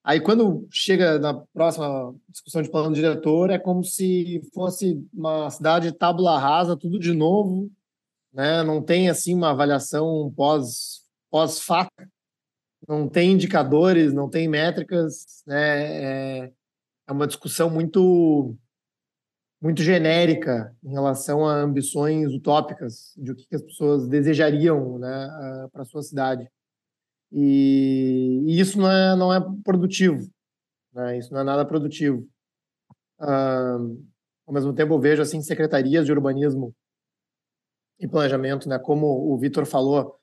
Aí, quando chega na próxima discussão de plano diretor, é como se fosse uma cidade tábula rasa, tudo de novo, né? não tem assim uma avaliação pós, pós-fato, não tem indicadores, não tem métricas, né? é, é uma discussão muito muito genérica em relação a ambições utópicas de o que as pessoas desejariam né, para a sua cidade. E, e, isso não é, não é produtivo, né? isso não é nada produtivo. Uh, ao mesmo tempo, eu vejo assim secretarias de urbanismo e planejamento, né? como o Vitor falou,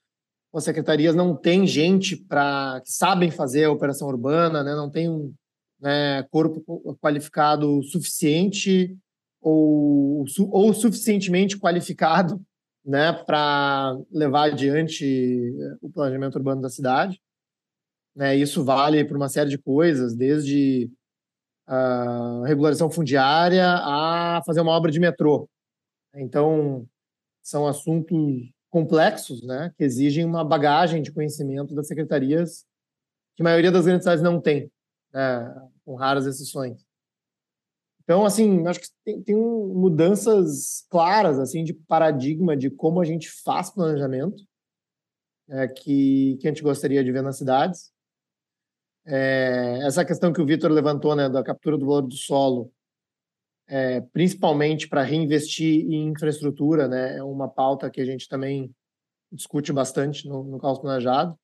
as secretarias não têm gente para que sabem fazer a operação urbana, né? não tem um né, corpo qualificado suficiente ou, ou suficientemente qualificado né, para levar adiante o planejamento urbano da cidade. Né, isso vale para uma série de coisas, desde a regularização fundiária a fazer uma obra de metrô. Então, são assuntos complexos, né, que exigem uma bagagem de conhecimento das secretarias que a maioria das grandes cidades não tem, né, com raras exceções. Então, assim, acho que tem, tem mudanças claras, assim, de paradigma de como a gente faz planejamento, é, que, que a gente gostaria de ver nas cidades. É, essa questão que o Vitor levantou, né, da captura do valor do solo, é, principalmente para reinvestir em infraestrutura, né, é uma pauta que a gente também discute bastante no, no caos planejado.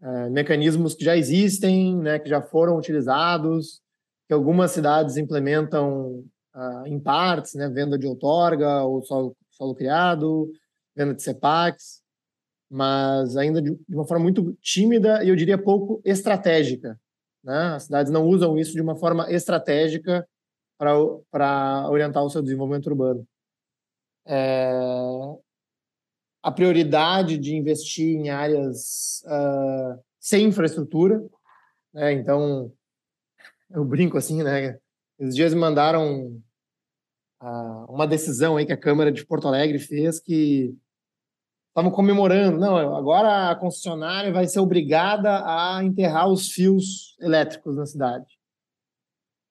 É, mecanismos que já existem, né, que já foram utilizados, que algumas cidades implementam uh, em partes, né, venda de outorga ou solo, solo criado, venda de CEPACs, mas ainda de, de uma forma muito tímida e eu diria pouco estratégica. Né? As cidades não usam isso de uma forma estratégica para orientar o seu desenvolvimento urbano. É, a prioridade de investir em áreas uh, sem infraestrutura, né? então eu brinco assim, né? Esses dias me mandaram uh, uma decisão aí que a Câmara de Porto Alegre fez que estavam comemorando, não, agora a concessionária vai ser obrigada a enterrar os fios elétricos na cidade.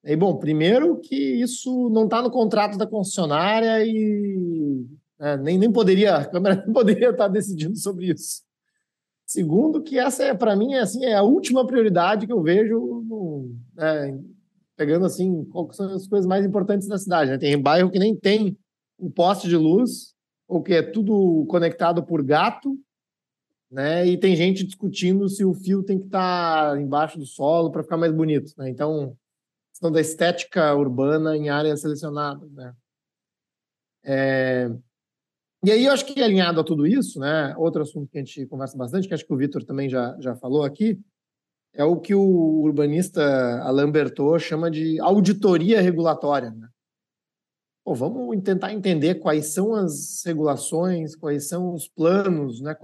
E, bom, primeiro que isso não está no contrato da concessionária e né, nem, nem poderia, a Câmara nem poderia estar decidindo sobre isso. Segundo, que essa é, para mim, é, assim, é a última prioridade que eu vejo, no, é, pegando assim, quais são as coisas mais importantes da cidade. Né? Tem bairro que nem tem um poste de luz, ou que é tudo conectado por gato, né? E tem gente discutindo se o fio tem que estar tá embaixo do solo para ficar mais bonito, né? Então, questão da estética urbana em áreas selecionadas, né? É... E aí, eu acho que alinhado a tudo isso, né? Outro assunto que a gente conversa bastante, que acho que o Vitor também já, já falou aqui, é o que o urbanista Alain Bertot chama de auditoria regulatória, né? Pô, vamos tentar entender quais são as regulações, quais são os planos, né?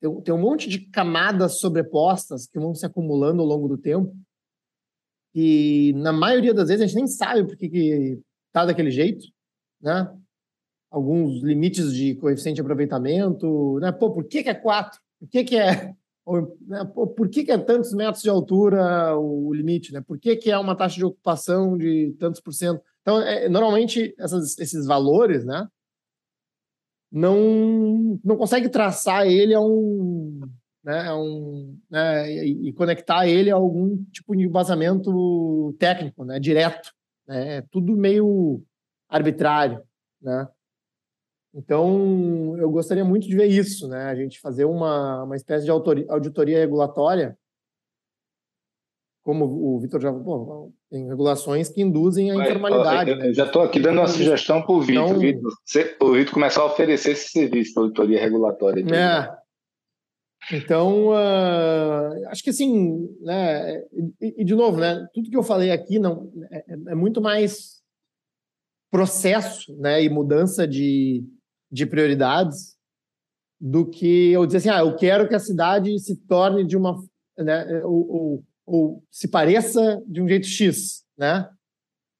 Tem, tem um monte de camadas sobrepostas que vão se acumulando ao longo do tempo e na maioria das vezes a gente nem sabe por que está daquele jeito, né? Alguns limites de coeficiente de aproveitamento, né? Pô, por que, que é 4? Por que, que é ou, né, pô, por que, que, é tantos metros de altura o limite? Né? Por que, que é uma taxa de ocupação de tantos por cento? Então, é, normalmente, essas, esses valores, né, não, não consegue traçar ele a um, né, a um né, e, e, conectar ele a algum tipo de embasamento técnico, né, direto. Né, é tudo meio arbitrário, né? Então, eu gostaria muito de ver isso, né? A gente fazer uma, uma espécie de auditoria regulatória como o Vitor já falou, tem regulações que induzem a informalidade. Eu, né? já estou aqui dando uma sugestão para o Vitor. Então, o Vitor começar a oferecer esse serviço de auditoria regulatória. É. Então, uh, acho que assim, né, e, e, de novo, né, tudo que eu falei aqui não é, é, muito mais processo né, e mudança de, de prioridades do que eu dizer assim, ah, eu quero que a cidade se torne de uma... Né, ou, ou ou se pareça de um jeito X, né?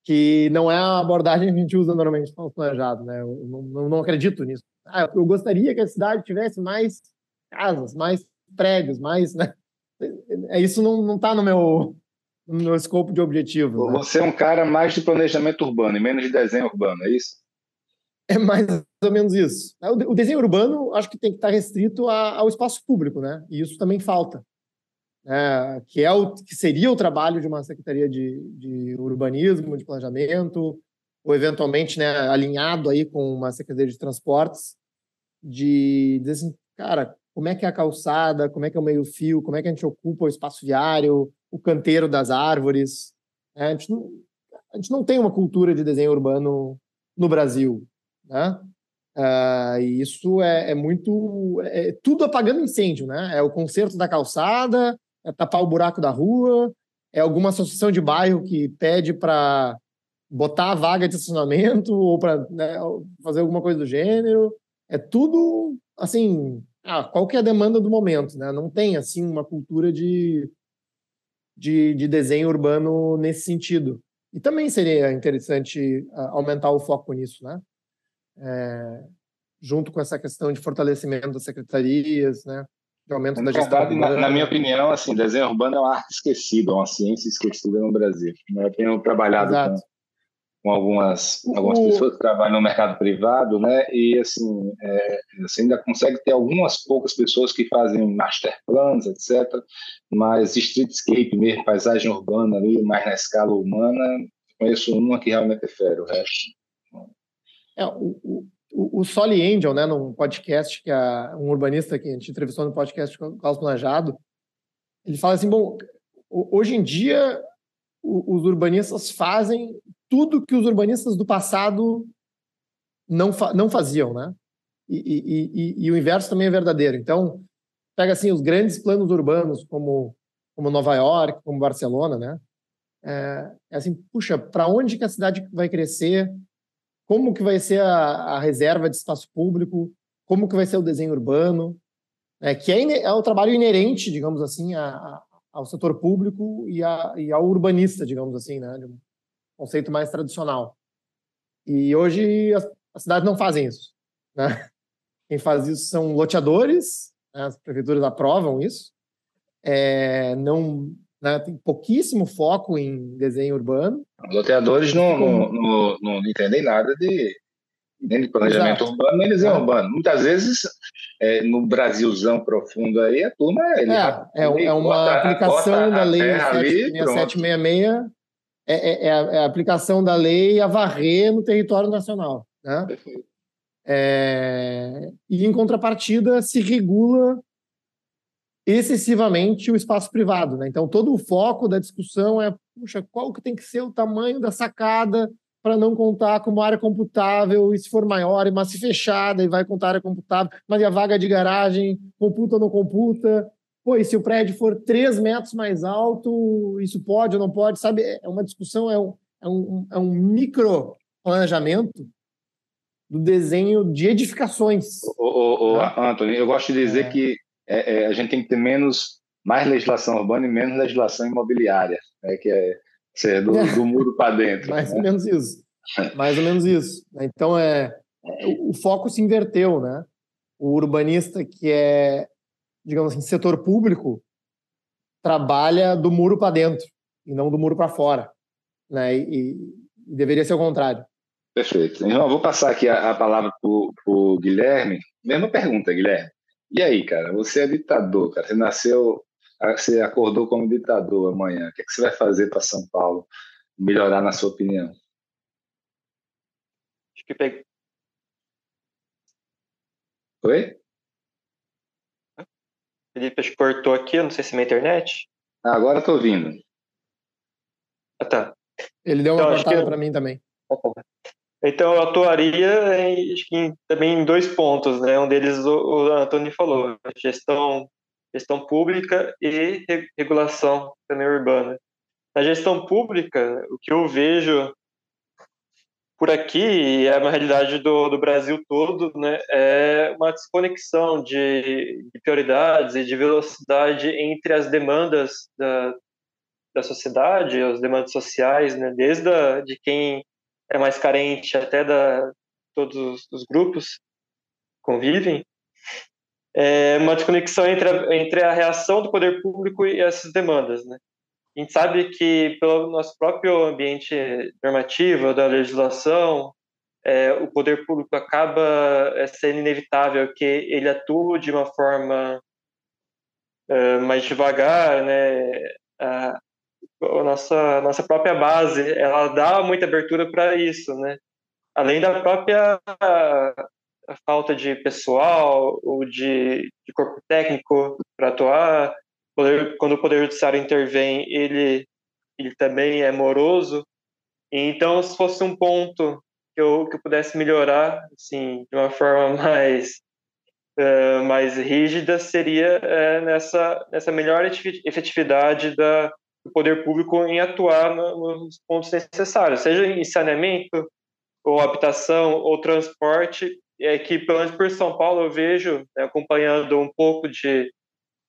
Que não é a abordagem que a gente usa normalmente no planejado, né? Eu não, não acredito nisso. Ah, eu gostaria que a cidade tivesse mais casas, mais prédios, mais, né? É isso não está no meu no meu escopo de objetivo. Né? Você é um cara mais de planejamento urbano e menos de desenho urbano, é isso? É mais ou menos isso. O desenho urbano acho que tem que estar restrito ao espaço público, né? E isso também falta né, que é o que seria o trabalho de uma secretaria de, de urbanismo, de planejamento, ou eventualmente né, alinhado aí com uma secretaria de transportes, de dizer assim, cara, como é que é a calçada, como é que é o meio-fio, como é que a gente ocupa o espaço viário, o canteiro das árvores. Né? A, gente não, a gente não tem uma cultura de desenho urbano no Brasil, né? Uh, e isso é, é muito. É, tudo apagando incêndio, né? É o conserto da calçada, é tapar o buraco da rua, é alguma associação de bairro que pede para botar a vaga de estacionamento ou para né, fazer alguma coisa do gênero. É tudo, assim, ah, qual que é a demanda do momento, né? Não tem, assim, uma cultura de, de, de desenho urbano nesse sentido. E também seria interessante uh, aumentar o foco nisso, né? É, junto com essa questão de fortalecimento das secretarias, né? de aumento na da verdade, na, na, minha opinião, assim, desenho urbano é uma arte esquecida, uma ciência esquecida no Brasil. Eu tenho trabalhado com, com, algumas, algumas pessoas que trabalham no mercado privado, né? E assim, é, você ainda consegue ter algumas poucas pessoas que fazem master plans, etc. Mas streetscape mesmo, paisagem urbana ali, mais na escala humana, conheço uma que realmente é fero, o resto. É, o, o, o Soli Angel, né, num podcast que a, um urbanista que a gente entrevistou no podcast com o Carlos Planejado, ele fala assim, bom, hoje em dia os urbanistas fazem tudo que os urbanistas do passado não, fa não faziam, né? E, e, e, e, o inverso também é verdadeiro. Então, pega assim os grandes planos urbanos como como Nova York, como Barcelona, né? É, é assim, puxa, para onde que a cidade vai crescer? como que vai ser a, a reserva de espaço público, como que vai ser o desenho urbano, é, que é, é o trabalho inerente, digamos assim, a, a, ao setor público e, e, ao urbanista, digamos assim, né, de conceito mais tradicional. E hoje as, as cidades não fazem isso. Né? quem faz isso são loteadores, né? as prefeituras aprovam isso. É, não né, tem pouquíssimo foco em desenho urbano. Loteadores não, não, não, não entendem nada de nem de planejamento Exato. urbano, nem desenho é. urbano. Muitas vezes, é, no Brasilzão profundo aí, a turma... É, é, é uma aplicação da lei 766 é, é, é, a, é, a, aplicação da lei a varrer no território nacional. Né? É, e, em contrapartida, se regula excessivamente o espaço privado. Né? Então, todo o foco da discussão é, puxa, qual que tem que ser o tamanho da sacada para não contar como área computável, e se for maior, mas se fechada, e vai contar área computável, mas e a vaga de garagem, computa ou não computa? Pô, e se o prédio for três metros mais alto, isso pode ou não pode? Sabe, é uma discussão, é um, é um, é um micro planejamento do desenho de edificações. Ô, ô, ô né? Antônio, eu gosto de dizer é. que é, é, a gente tem que ter menos, mais legislação urbana e menos legislação imobiliária, né, que é ser do, do muro para dentro. Mais né? ou menos isso. Mais ou menos isso. Então, é, o, o foco se inverteu, né? O urbanista que é, digamos assim, setor público, trabalha do muro para dentro e não do muro para fora, né? E, e, deveria ser o contrário. Perfeito. Então, eu vou passar aqui a, a palavra para o Guilherme. Mesma pergunta, Guilherme. E aí, cara? Você é ditador, cara. Você nasceu você acordou como ditador amanhã. O que, é que você vai fazer para São Paulo melhorar, na sua opinião? Acho que peguei. Oi? Felipe, acho que cortou aqui, eu não sei se é minha internet. Ah, agora estou ouvindo. Ah, tá. Ele deu uma então, cortada que... para mim também. Tá então, eu atuaria em, acho que em, também em dois pontos, né? Um deles o, o Antônio falou, gestão gestão pública e regulação também urbana. Na gestão pública, o que eu vejo por aqui, e é uma realidade do, do Brasil todo, né, é uma desconexão de, de, prioridades e de velocidade entre as demandas da, da sociedade, as demandas sociais, né, desde a, de quem é mais carente até da todos os grupos convivem, é uma desconexão entre a, entre a reação do poder público e essas demandas, né? A gente sabe que pelo nosso próprio ambiente normativo, da legislação, é, o poder público acaba é, sendo inevitável que ele atue de uma forma é, mais devagar, né? A, a nossa nossa própria base, ela dá muita abertura para isso, né? Além da própria a falta de pessoal ou de, de corpo técnico para atuar. Quando o Poder Judiciário intervém, ele, ele também é moroso. Então, se fosse um ponto que eu, que eu pudesse melhorar, assim, de uma forma mais, uh, mais rígida, seria uh, nessa, nessa melhor efetividade da, do poder público em atuar no, nos pontos necessários, seja em saneamento, ou habitação, ou transporte, é que, pelo menos por São Paulo, eu vejo, né, acompanhando um pouco de,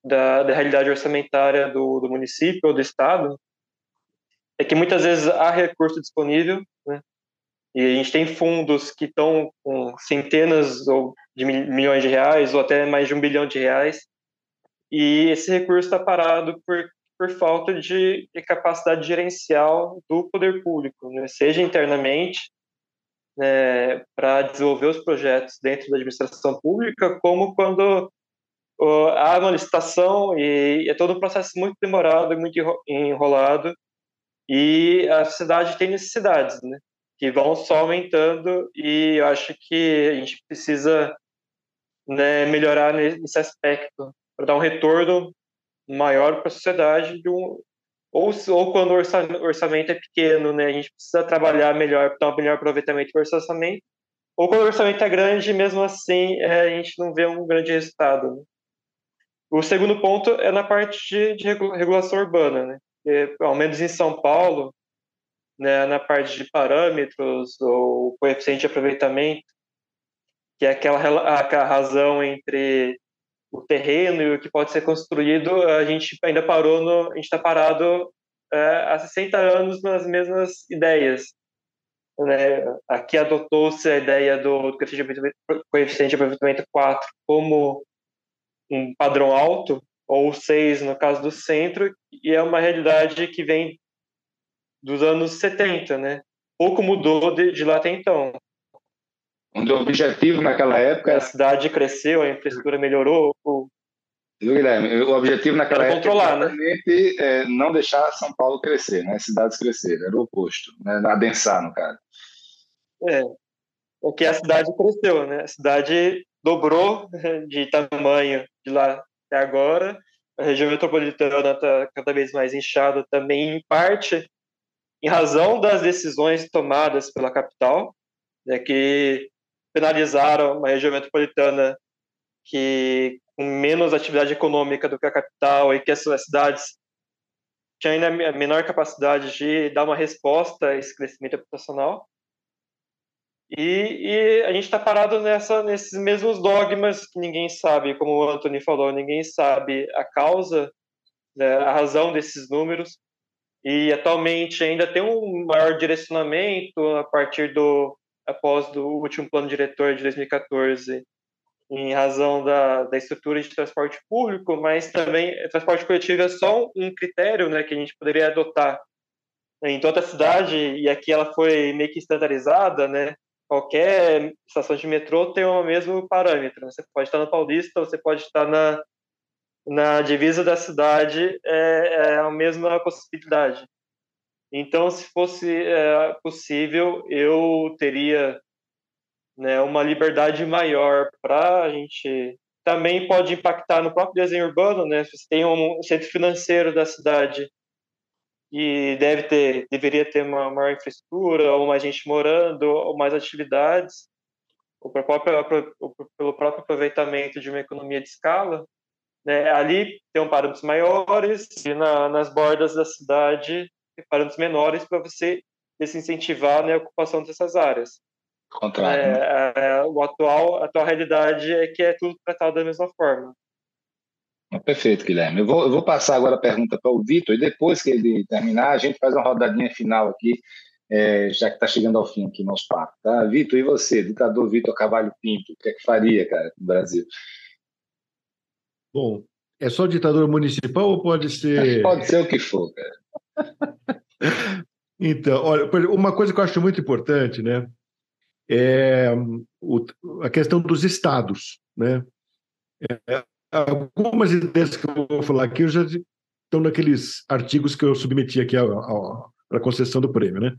da, da realidade orçamentária do, do município ou do estado, é que muitas vezes há recurso disponível, né, e a gente tem fundos que estão com centenas ou de milhões de reais, ou até mais de um bilhão de reais, e esse recurso está parado por, por falta de, de, capacidade gerencial do poder público, né? seja internamente, né, para desenvolver os projetos dentro da administração pública, como quando há uma licitação e é todo um processo muito demorado e muito enrolado e a sociedade tem necessidades, né, que vão só aumentando e eu acho que a gente precisa né, melhorar nesse aspecto para dar um retorno maior para a sociedade de um, ou, ou quando o orçamento é pequeno, né, a gente precisa trabalhar melhor para dar um melhor aproveitamento do orçamento, ou quando o orçamento é grande, mesmo assim, é, a gente não vê um grande resultado. Né? O segundo ponto é na parte de, de regulação urbana, né? E, ao menos em São Paulo, né, na parte de parâmetros ou coeficiente de aproveitamento, que é aquela, aquela razão entre o terreno e o que pode ser construído, a gente ainda parou no, a gente está parado é, há 60 anos nas mesmas ideias. né, aqui adotou-se a ideia do coeficiente de aproveitamento 4 como um padrão alto, ou 6 no caso do centro, e é uma realidade que vem dos anos 70, né? Pouco mudou de, de lá até então. Onde o objetivo naquela época... A cidade cresceu, a infraestrutura melhorou, o Guilherme? O objetivo naquela era época controlar, era né? é, não deixar São Paulo crescer, né? cidades crescerem, era o oposto, né? adensar, no caso. É, porque a cidade cresceu, né? A cidade dobrou de tamanho de lá até agora, a região metropolitana está cada vez mais inchada também, em parte em razão das decisões tomadas pela capital, né, que penalizaram uma região metropolitana que com menos atividade econômica do que a capital e que essas cidades tinham ainda menor capacidade de dar uma resposta a esse crescimento habitacional. E, e a gente está parado nessa, nesses mesmos dogmas que ninguém sabe, como o Anthony falou, ninguém sabe a causa, né, a razão desses números. E atualmente ainda tem um maior direcionamento a partir do após do último plano diretor de 2014 em razão da, da estrutura de transporte público, mas também transporte coletivo é só um critério né, que a gente poderia adotar em toda a cidade, e aqui ela foi meio que estandarizada, né? Qualquer estação de metrô tem o mesmo parâmetro. Você pode estar na Paulista, você pode estar na, na divisa da cidade, é, é a mesma possibilidade. Então, se fosse é, possível, eu teria né, uma liberdade maior para a gente. Também pode impactar no próprio desenho urbano, né? Se você tem um centro financeiro da cidade e deve ter, deveria ter uma maior infraestrutura, ou mais gente morando, ou mais atividades, ou pelo próprio, pelo próprio aproveitamento de uma economia de escala, né? Ali tem um parâmetros maiores e na, nas bordas da cidade parâmetros menores para você desincentivar né, a ocupação dessas áreas. Contrário. É, né? é, o atual, a atual realidade é que é tudo tratado da mesma forma. Perfeito, Guilherme. Eu vou, eu vou passar agora a pergunta para o Vitor e depois que ele terminar, a gente faz uma rodadinha final aqui, é, já que está chegando ao fim aqui nosso papo. Tá? Vitor, e você, ditador Vitor Cavalho Pinto, o que é que faria, cara, no Brasil? Bom, é só ditador municipal ou pode ser. Pode ser o que for, cara. então, olha, uma coisa que eu acho muito importante, né? é o, a questão dos estados. Né? É, algumas ideias que eu vou falar aqui eu já estão naqueles artigos que eu submeti aqui para concessão do prêmio. Né?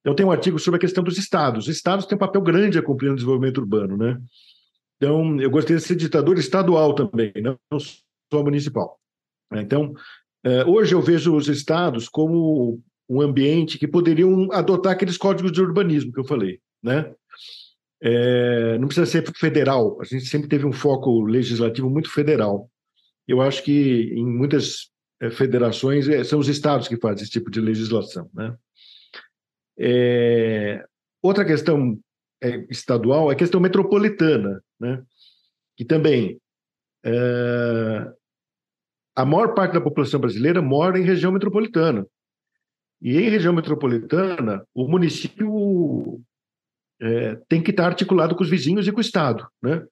Então, tem um artigo sobre a questão dos estados. Os estados têm um papel grande a cumprir no desenvolvimento urbano. Né? Então, eu gostaria de ser ditador estadual também, não só municipal. Então, é, hoje eu vejo os estados como um ambiente que poderiam adotar aqueles códigos de urbanismo que eu falei, né? É, não precisa ser federal, a gente sempre teve um foco legislativo muito federal. Eu acho que em muitas é, federações é, são os estados que fazem esse tipo de legislação. Né? É, outra questão é, estadual é a questão metropolitana, né? que também é, a maior parte da população brasileira mora em região metropolitana. E em região metropolitana, o município é, tem que estar articulado com os vizinhos e com o Estado, né?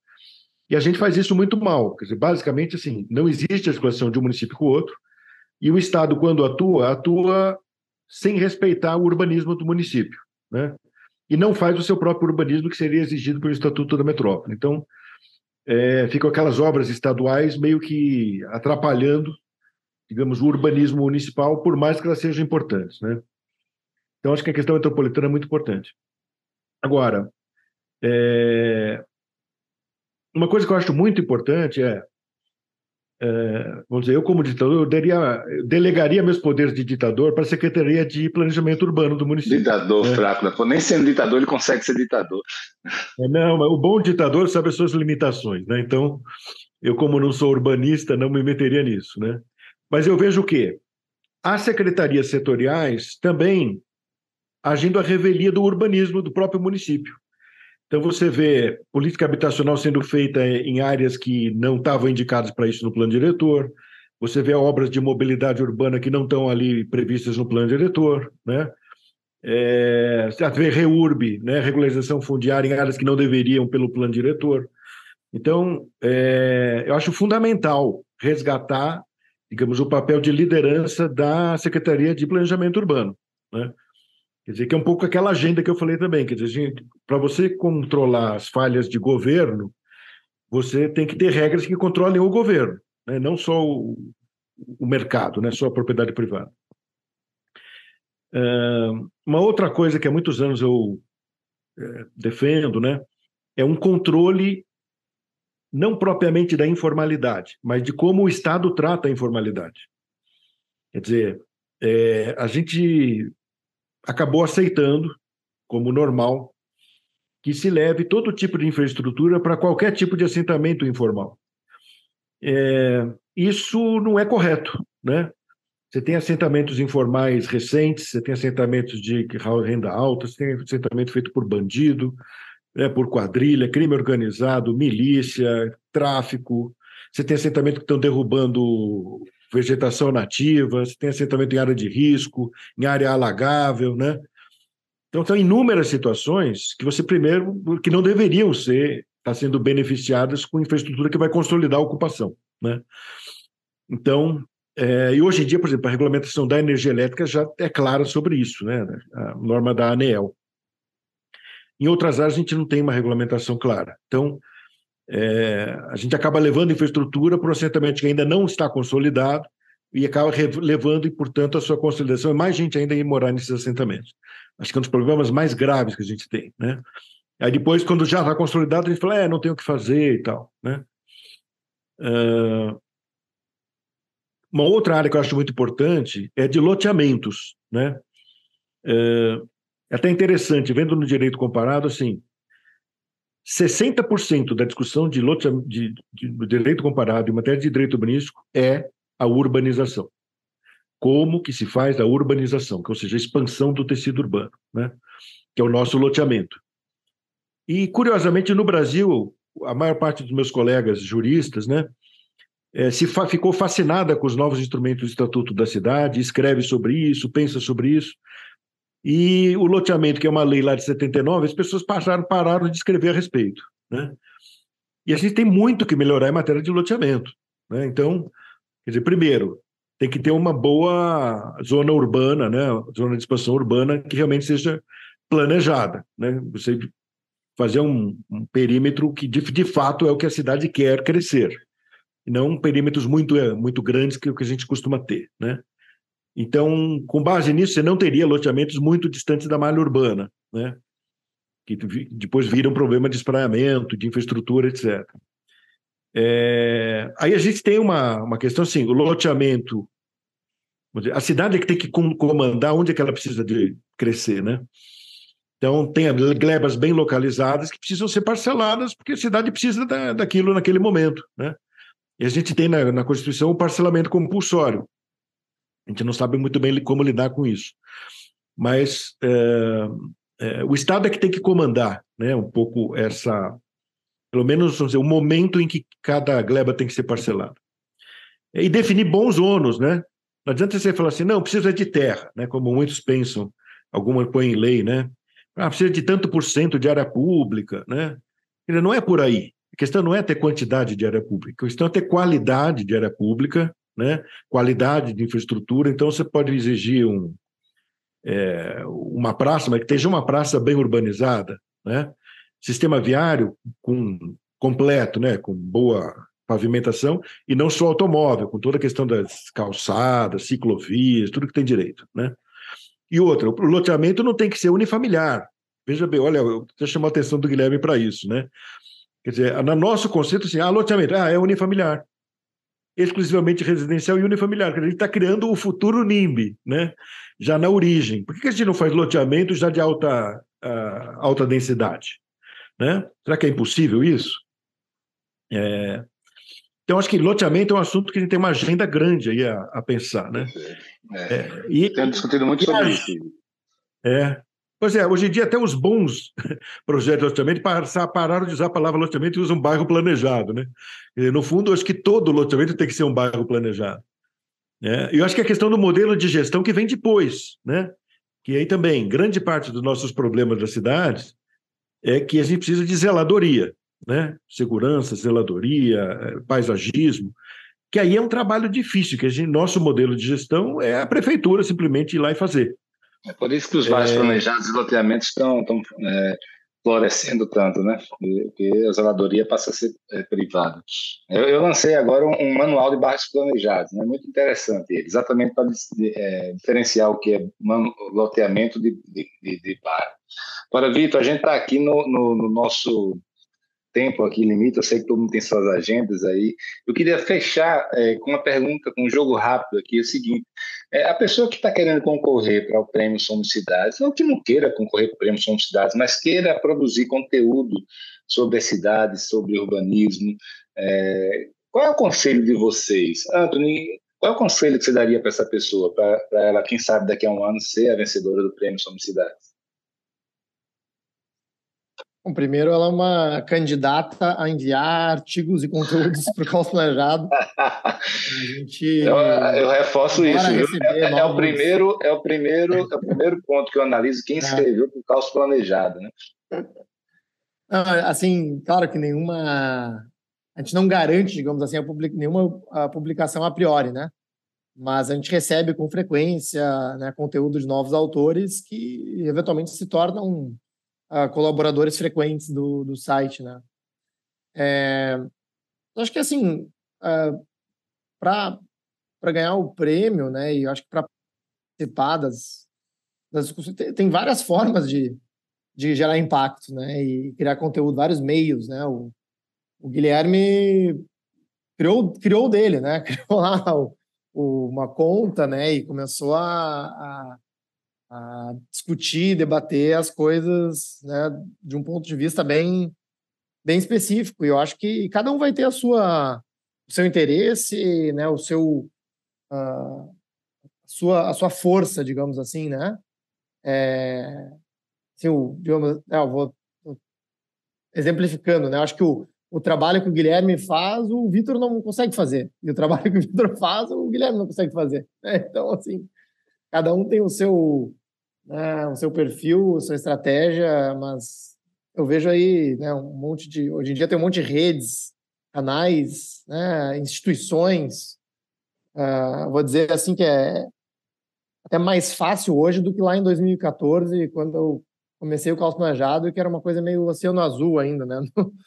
E a gente faz isso muito mal. Quer dizer, basicamente, assim, não existe articulação de um município com o outro, e o Estado, quando atua, atua sem respeitar o urbanismo do município, né? E não faz o seu próprio urbanismo que seria exigido pelo Estatuto da Metrópole. Então, é, ficam aquelas obras estaduais meio que atrapalhando, digamos, o urbanismo municipal, por mais que elas sejam importantes, né? Então, acho que a questão metropolitana é muito importante. Agora, é... uma coisa que eu acho muito importante é, é, vamos dizer, eu como ditador, eu, daria, eu delegaria meus poderes de ditador para a Secretaria de Planejamento Urbano do município. Ditador né? fraco, né? nem sendo ditador ele consegue ser ditador. É, não, o bom ditador sabe as suas limitações, né? Então, eu como não sou urbanista, não me meteria nisso, né? Mas eu vejo o quê? As secretarias setoriais também agindo a revelia do urbanismo do próprio município. Então você vê política habitacional sendo feita em áreas que não estavam indicadas para isso no plano diretor. Você vê obras de mobilidade urbana que não estão ali previstas no plano diretor, né? é, haver reurb, né, regularização fundiária em áreas que não deveriam pelo plano diretor. Então, é, eu acho fundamental resgatar, digamos, o papel de liderança da Secretaria de Planejamento Urbano, né? Quer dizer, que é um pouco aquela agenda que eu falei também, quer dizer, para você controlar as falhas de governo, você tem que ter regras que controlem o governo, né? não só o, o mercado, né? só a propriedade privada. Uma outra coisa que há muitos anos eu é, defendo, né, é um controle não propriamente da informalidade, mas de como o Estado trata a informalidade. Quer dizer, é, a gente acabou aceitando como normal que se leve todo tipo de infraestrutura para qualquer tipo de assentamento informal. É, isso não é correto, né? Você tem assentamentos informais recentes, você tem assentamentos de renda alta, você tem assentamento feito por bandido, né, por quadrilha, crime organizado, milícia, tráfico. Você tem assentamento que estão derrubando vegetação nativa, você tem assentamento em área de risco, em área alagável, né? Então, são inúmeras situações que você, primeiro, que não deveriam ser, estar tá sendo beneficiadas com infraestrutura que vai consolidar a ocupação, né? Então, é, e hoje em dia, por exemplo, a regulamentação da energia elétrica já é clara sobre isso, né? A norma da ANEEL. Em outras áreas, a gente não tem uma regulamentação clara. Então, é, a gente acaba levando infraestrutura para um assentamento que ainda não está consolidado e acaba levando, e, portanto, a sua consolidação. E mais gente ainda ir morar nesses assentamentos. Acho que é um dos problemas mais graves que a gente tem, né? Aí depois, quando já está consolidado, a gente fala, é, não tem o que fazer e tal, né? Uh, uma outra área que eu acho muito importante é de loteamentos, né? É, é até interessante, vendo no direito comparado, assim, 60% da discussão de, lote, de, de, direito comparado em matéria de direito urbanístico é a urbanização. Como que se faz a urbanização, que, ou seja, a expansão do tecido urbano, né? que é o nosso loteamento. E, curiosamente, no Brasil, a maior parte dos meus colegas juristas, né, é, se fa ficou fascinada com os novos instrumentos do Estatuto da Cidade, escreve sobre isso, pensa sobre isso. E o loteamento, que é uma lei lá de 79, as pessoas passaram, pararam de escrever a respeito. Né? E a gente tem muito que melhorar em matéria de loteamento. Né? Então, quer dizer, primeiro, tem que ter uma boa zona urbana, né? zona de expansão urbana que realmente seja planejada. Né? Você fazer um, um perímetro que, de, de fato, é o que a cidade quer crescer e não perímetros muito, muito grandes que é o que a gente costuma ter, né? Então, com base nisso, você não teria loteamentos muito distantes da malha urbana, né? Que depois viram problema de espraiamento, de infraestrutura, etc. É... Aí a gente tem uma, uma questão assim, o loteamento, a cidade é que tem que comandar onde é que ela precisa de crescer, né? Então, tem glebas bem localizadas que precisam ser parceladas, porque a cidade precisa da, daquilo naquele momento, né? E a gente tem na, na Constituição o parcelamento compulsório. A gente não sabe muito bem como lidar com isso. Mas é, é, o Estado é que tem que comandar né, um pouco essa. Pelo menos dizer, o momento em que cada gleba tem que ser parcelada. E definir bons ônus, né? Não adianta você falar assim, não, precisa de terra, né? Como muitos pensam, alguma põe em lei, né? Ah, precisa de tanto por cento de área pública, né? Não é por aí. A questão não é ter quantidade de área pública, a questão é ter qualidade de área pública, né? qualidade de infraestrutura. Então, você pode exigir um, é, uma praça, mas que esteja uma praça bem urbanizada, né? sistema viário com, completo, né? com boa pavimentação, e não só automóvel, com toda a questão das calçadas, ciclovias, tudo que tem direito. Né? E outra, o loteamento não tem que ser unifamiliar. Veja bem, olha, eu chamar a atenção do Guilherme para isso, né? Quer dizer, no nosso conceito, assim, ah, loteamento, ah, é unifamiliar. Exclusivamente residencial e unifamiliar. Quer dizer, gente está criando o futuro NIMBY, né? já na origem. Por que a gente não faz loteamento já de alta, uh, alta densidade? Né? Será que é impossível isso? É... Então, acho que loteamento é um assunto que a gente tem uma agenda grande aí a, a pensar. Né? É. É, e, Tenho discutido muito sobre isso. É, Pois é, hoje em dia até os bons projetos de loteamento pararam de usar a palavra loteamento e usam bairro planejado, né? No fundo, acho que todo loteamento tem que ser um bairro planejado. Né? E eu acho que é a questão do modelo de gestão que vem depois, né? que aí também, grande parte dos nossos problemas das cidades é que a gente precisa de zeladoria, né? Segurança, zeladoria, eh, paisagismo, que aí é um trabalho difícil, que a gente, nosso modelo de gestão é a prefeitura simplesmente ir lá e fazer. É por isso que os vários é... planejados e loteamentos estão, estão é, florescendo tanto, né? Porque a zeladoria passa a ser é, privada. Eu, eu, lancei agora um, um, manual de bairros planejados, né? Muito interessante, exatamente para é, diferenciar o que é loteamento de, de, de, de bairro. Agora, Vitor, a gente está aqui no, no, no nosso tempo aqui limite, eu sei que todo mundo tem suas agendas aí. Eu queria fechar é, com uma pergunta, com um jogo rápido aqui, é o seguinte, é, a pessoa que está querendo concorrer para o Prêmio Somos Cidades, não que não queira concorrer para o Prêmio Somos Cidades, mas queira produzir conteúdo sobre as cidades, sobre urbanismo, é, qual é o conselho de vocês? Anthony, qual é o conselho que você daria para essa pessoa, para ela, quem sabe, daqui a um ano ser a vencedora do Prêmio Somos Cidades? Bom, primeiro, ela é uma candidata a enviar artigos e conteúdos para o caos planejado. gente, eu, eu reforço isso. É, é, o primeiro, é, o primeiro, é o primeiro ponto que eu analiso quem é. escreveu para o caos planejado. Né? Não, assim, claro que nenhuma. A gente não garante, digamos assim, a public, nenhuma a publicação a priori, né? Mas a gente recebe com frequência né, conteúdo de novos autores que eventualmente se tornam uh, colaboradores frequentes do, do site, né? É, acho que assim, uh, ah, para ganhar o prêmio, né? E acho que para participar das, das tem, tem, várias formas de, de gerar impacto, né? E criar conteúdo, vários meios, né? O, o Guilherme criou criou dele, né? Criou lá o, o, uma conta, né? E começou a, a a discutir, debater as coisas né, de um ponto de vista bem, bem específico. E eu acho que cada um vai ter a sua, o seu interesse, né, o seu, a, sua, a sua força, digamos assim, né? É, assim, o, digamos, é, eu vou exemplificando, né? Eu acho que o, o trabalho que o Guilherme faz, o Vitor não consegue fazer. E o trabalho que o Vitor faz, o Guilherme não consegue fazer. Então, assim, cada um tem o seu, né, o seu perfil, a sua estratégia, mas eu vejo aí né, um monte de. Hoje em dia tem um monte de redes, canais, né, instituições. Uh, vou dizer assim que é até mais fácil hoje do que lá em 2014, quando eu comecei o cálculo planejado, que era uma coisa meio oceano azul ainda, né?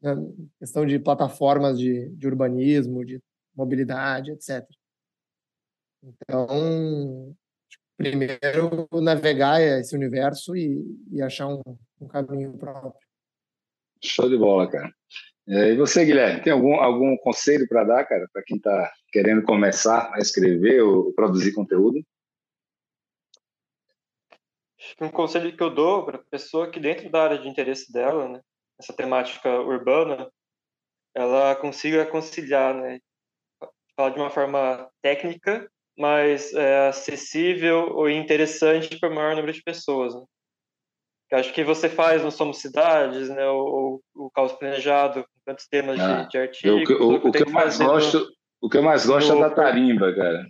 Na questão de plataformas de, de urbanismo, de mobilidade, etc. Então, primeiro navegar esse universo e, e achar um, um, caminho próprio. Show de bola, cara. É, e você, Guilherme, tem algum, algum conselho para dar, cara, para quem está querendo começar a escrever ou produzir conteúdo? Acho que um conselho que eu dou para a pessoa que dentro da área de interesse dela, né, essa temática urbana, ela consiga conciliar, né, falar de uma forma técnica mas é, acessível ou interessante para o maior número de pessoas. Né? Eu acho que você faz no Somos Cidades, né, o, o caos planejado, com tantos temas ah, de, de artigos. O que, o, o que eu mais gosto, no, o que eu mais gosto no, é da tarimba, cara.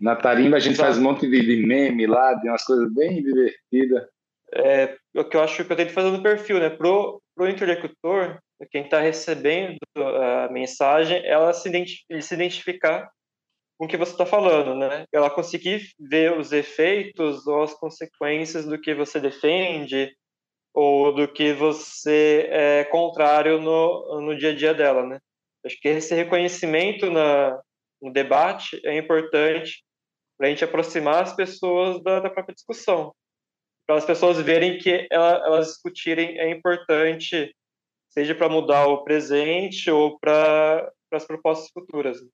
Na tarimba a gente Exato. faz um monte de, meme lá, de umas coisas bem divertidas. É, o que eu acho que eu tento fazer no perfil, né? Pro, pro interlocutor, quem está recebendo a mensagem, ela se, ele se identificar com o que você está falando, né? Ela conseguir ver os efeitos ou as consequências do que você defende ou do que você é contrário no, no dia a dia dela, né? Acho que esse reconhecimento na, no debate é importante para a gente aproximar as pessoas da, da própria discussão, para as pessoas verem que ela, elas discutirem é importante, seja para mudar o presente ou para as propostas futuras. Né?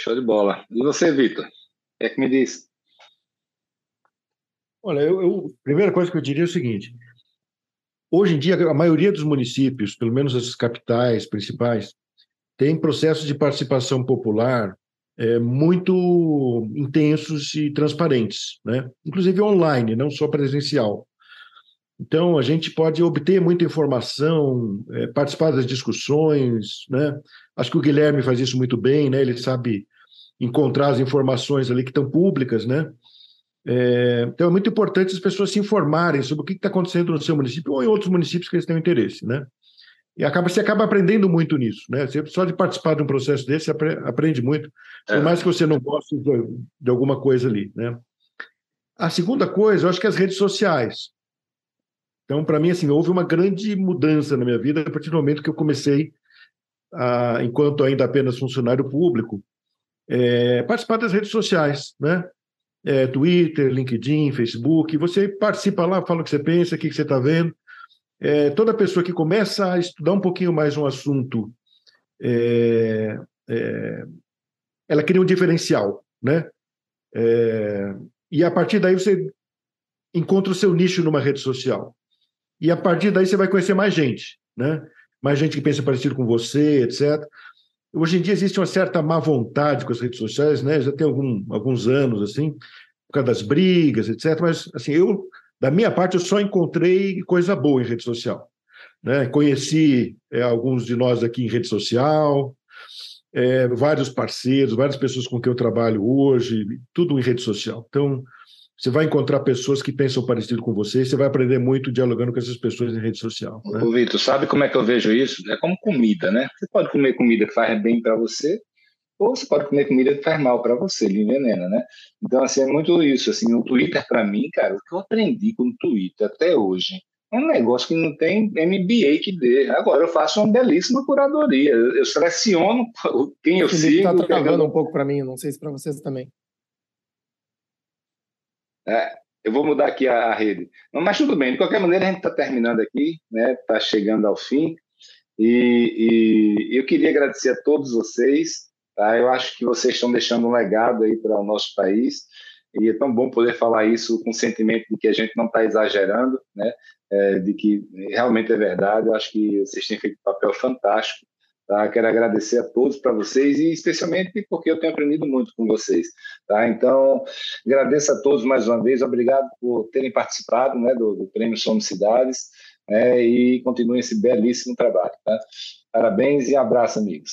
Show de bola. E você, Vitor? O é que me diz? Olha, eu, eu, primeira coisa que eu diria é o seguinte: hoje em dia, a maioria dos municípios, pelo menos as capitais principais, tem processos de participação popular é, muito intensos e transparentes, né? inclusive online, não só presencial. Então, a gente pode obter muita informação, é, participar das discussões. Né? Acho que o Guilherme faz isso muito bem, né? ele sabe encontrar as informações ali que estão públicas, né? É, então é muito importante as pessoas se informarem sobre o que está acontecendo no seu município ou em outros municípios que eles tenham interesse, né? E acaba, você acaba aprendendo muito nisso, né? Você, só de participar de um processo desse, você aprende muito, por é. mais que você não goste de, de alguma coisa ali, né? A segunda coisa, eu acho que é as redes sociais. Então, para mim, assim, houve uma grande mudança na minha vida a partir do momento que eu comecei, a, enquanto ainda apenas funcionário público, é, participar das redes sociais, né? É, Twitter, LinkedIn, Facebook. Você participa lá, fala o que você pensa, o que você está vendo. É, toda pessoa que começa a estudar um pouquinho mais um assunto, é, é, ela cria um diferencial, né? É, e a partir daí você encontra o seu nicho numa rede social. E a partir daí você vai conhecer mais gente, né? Mais gente que pensa parecido com você, etc. Hoje em dia existe uma certa má vontade com as redes sociais, né? Já tem algum, alguns anos assim, por causa das brigas, etc. Mas assim, eu da minha parte eu só encontrei coisa boa em rede social, né? Conheci é, alguns de nós aqui em rede social, é, vários parceiros, várias pessoas com quem eu trabalho hoje, tudo em rede social. Então, você vai encontrar pessoas que pensam parecido com você, e você vai aprender muito dialogando com essas pessoas em rede social. Né? Ô, Vitor, sabe como é que eu vejo isso? É como comida, né? Você pode comer comida que faz bem para você, ou você pode comer comida que faz mal para você, lhe envenena, né? Então, assim, é muito isso. Assim, o Twitter, para mim, cara, o que eu aprendi com o Twitter até hoje é um negócio que não tem MBA que dê. Agora eu faço uma belíssima curadoria. Eu seleciono quem eu o sigo. Está travando um pouco para mim, não sei se para vocês também. É, eu vou mudar aqui a, a, rede. Mas tudo bem, de qualquer maneira a gente está terminando aqui, né? Está chegando ao fim. E, e, eu queria agradecer a todos vocês. Tá? Eu acho que vocês estão deixando um legado aí para o nosso país. E é tão bom poder falar isso com o sentimento de que a gente não está exagerando, né? é, de que realmente é verdade. Eu acho que vocês têm feito um papel fantástico. Tá? Quero agradecer a todos para vocês e especialmente porque eu tenho aprendido muito com vocês. Tá? Então, agradeço a todos mais uma vez. Obrigado por terem participado né, do, do Prêmio Somos Cidades né, e continuem esse belíssimo trabalho. Tá? Parabéns e abraço, amigos.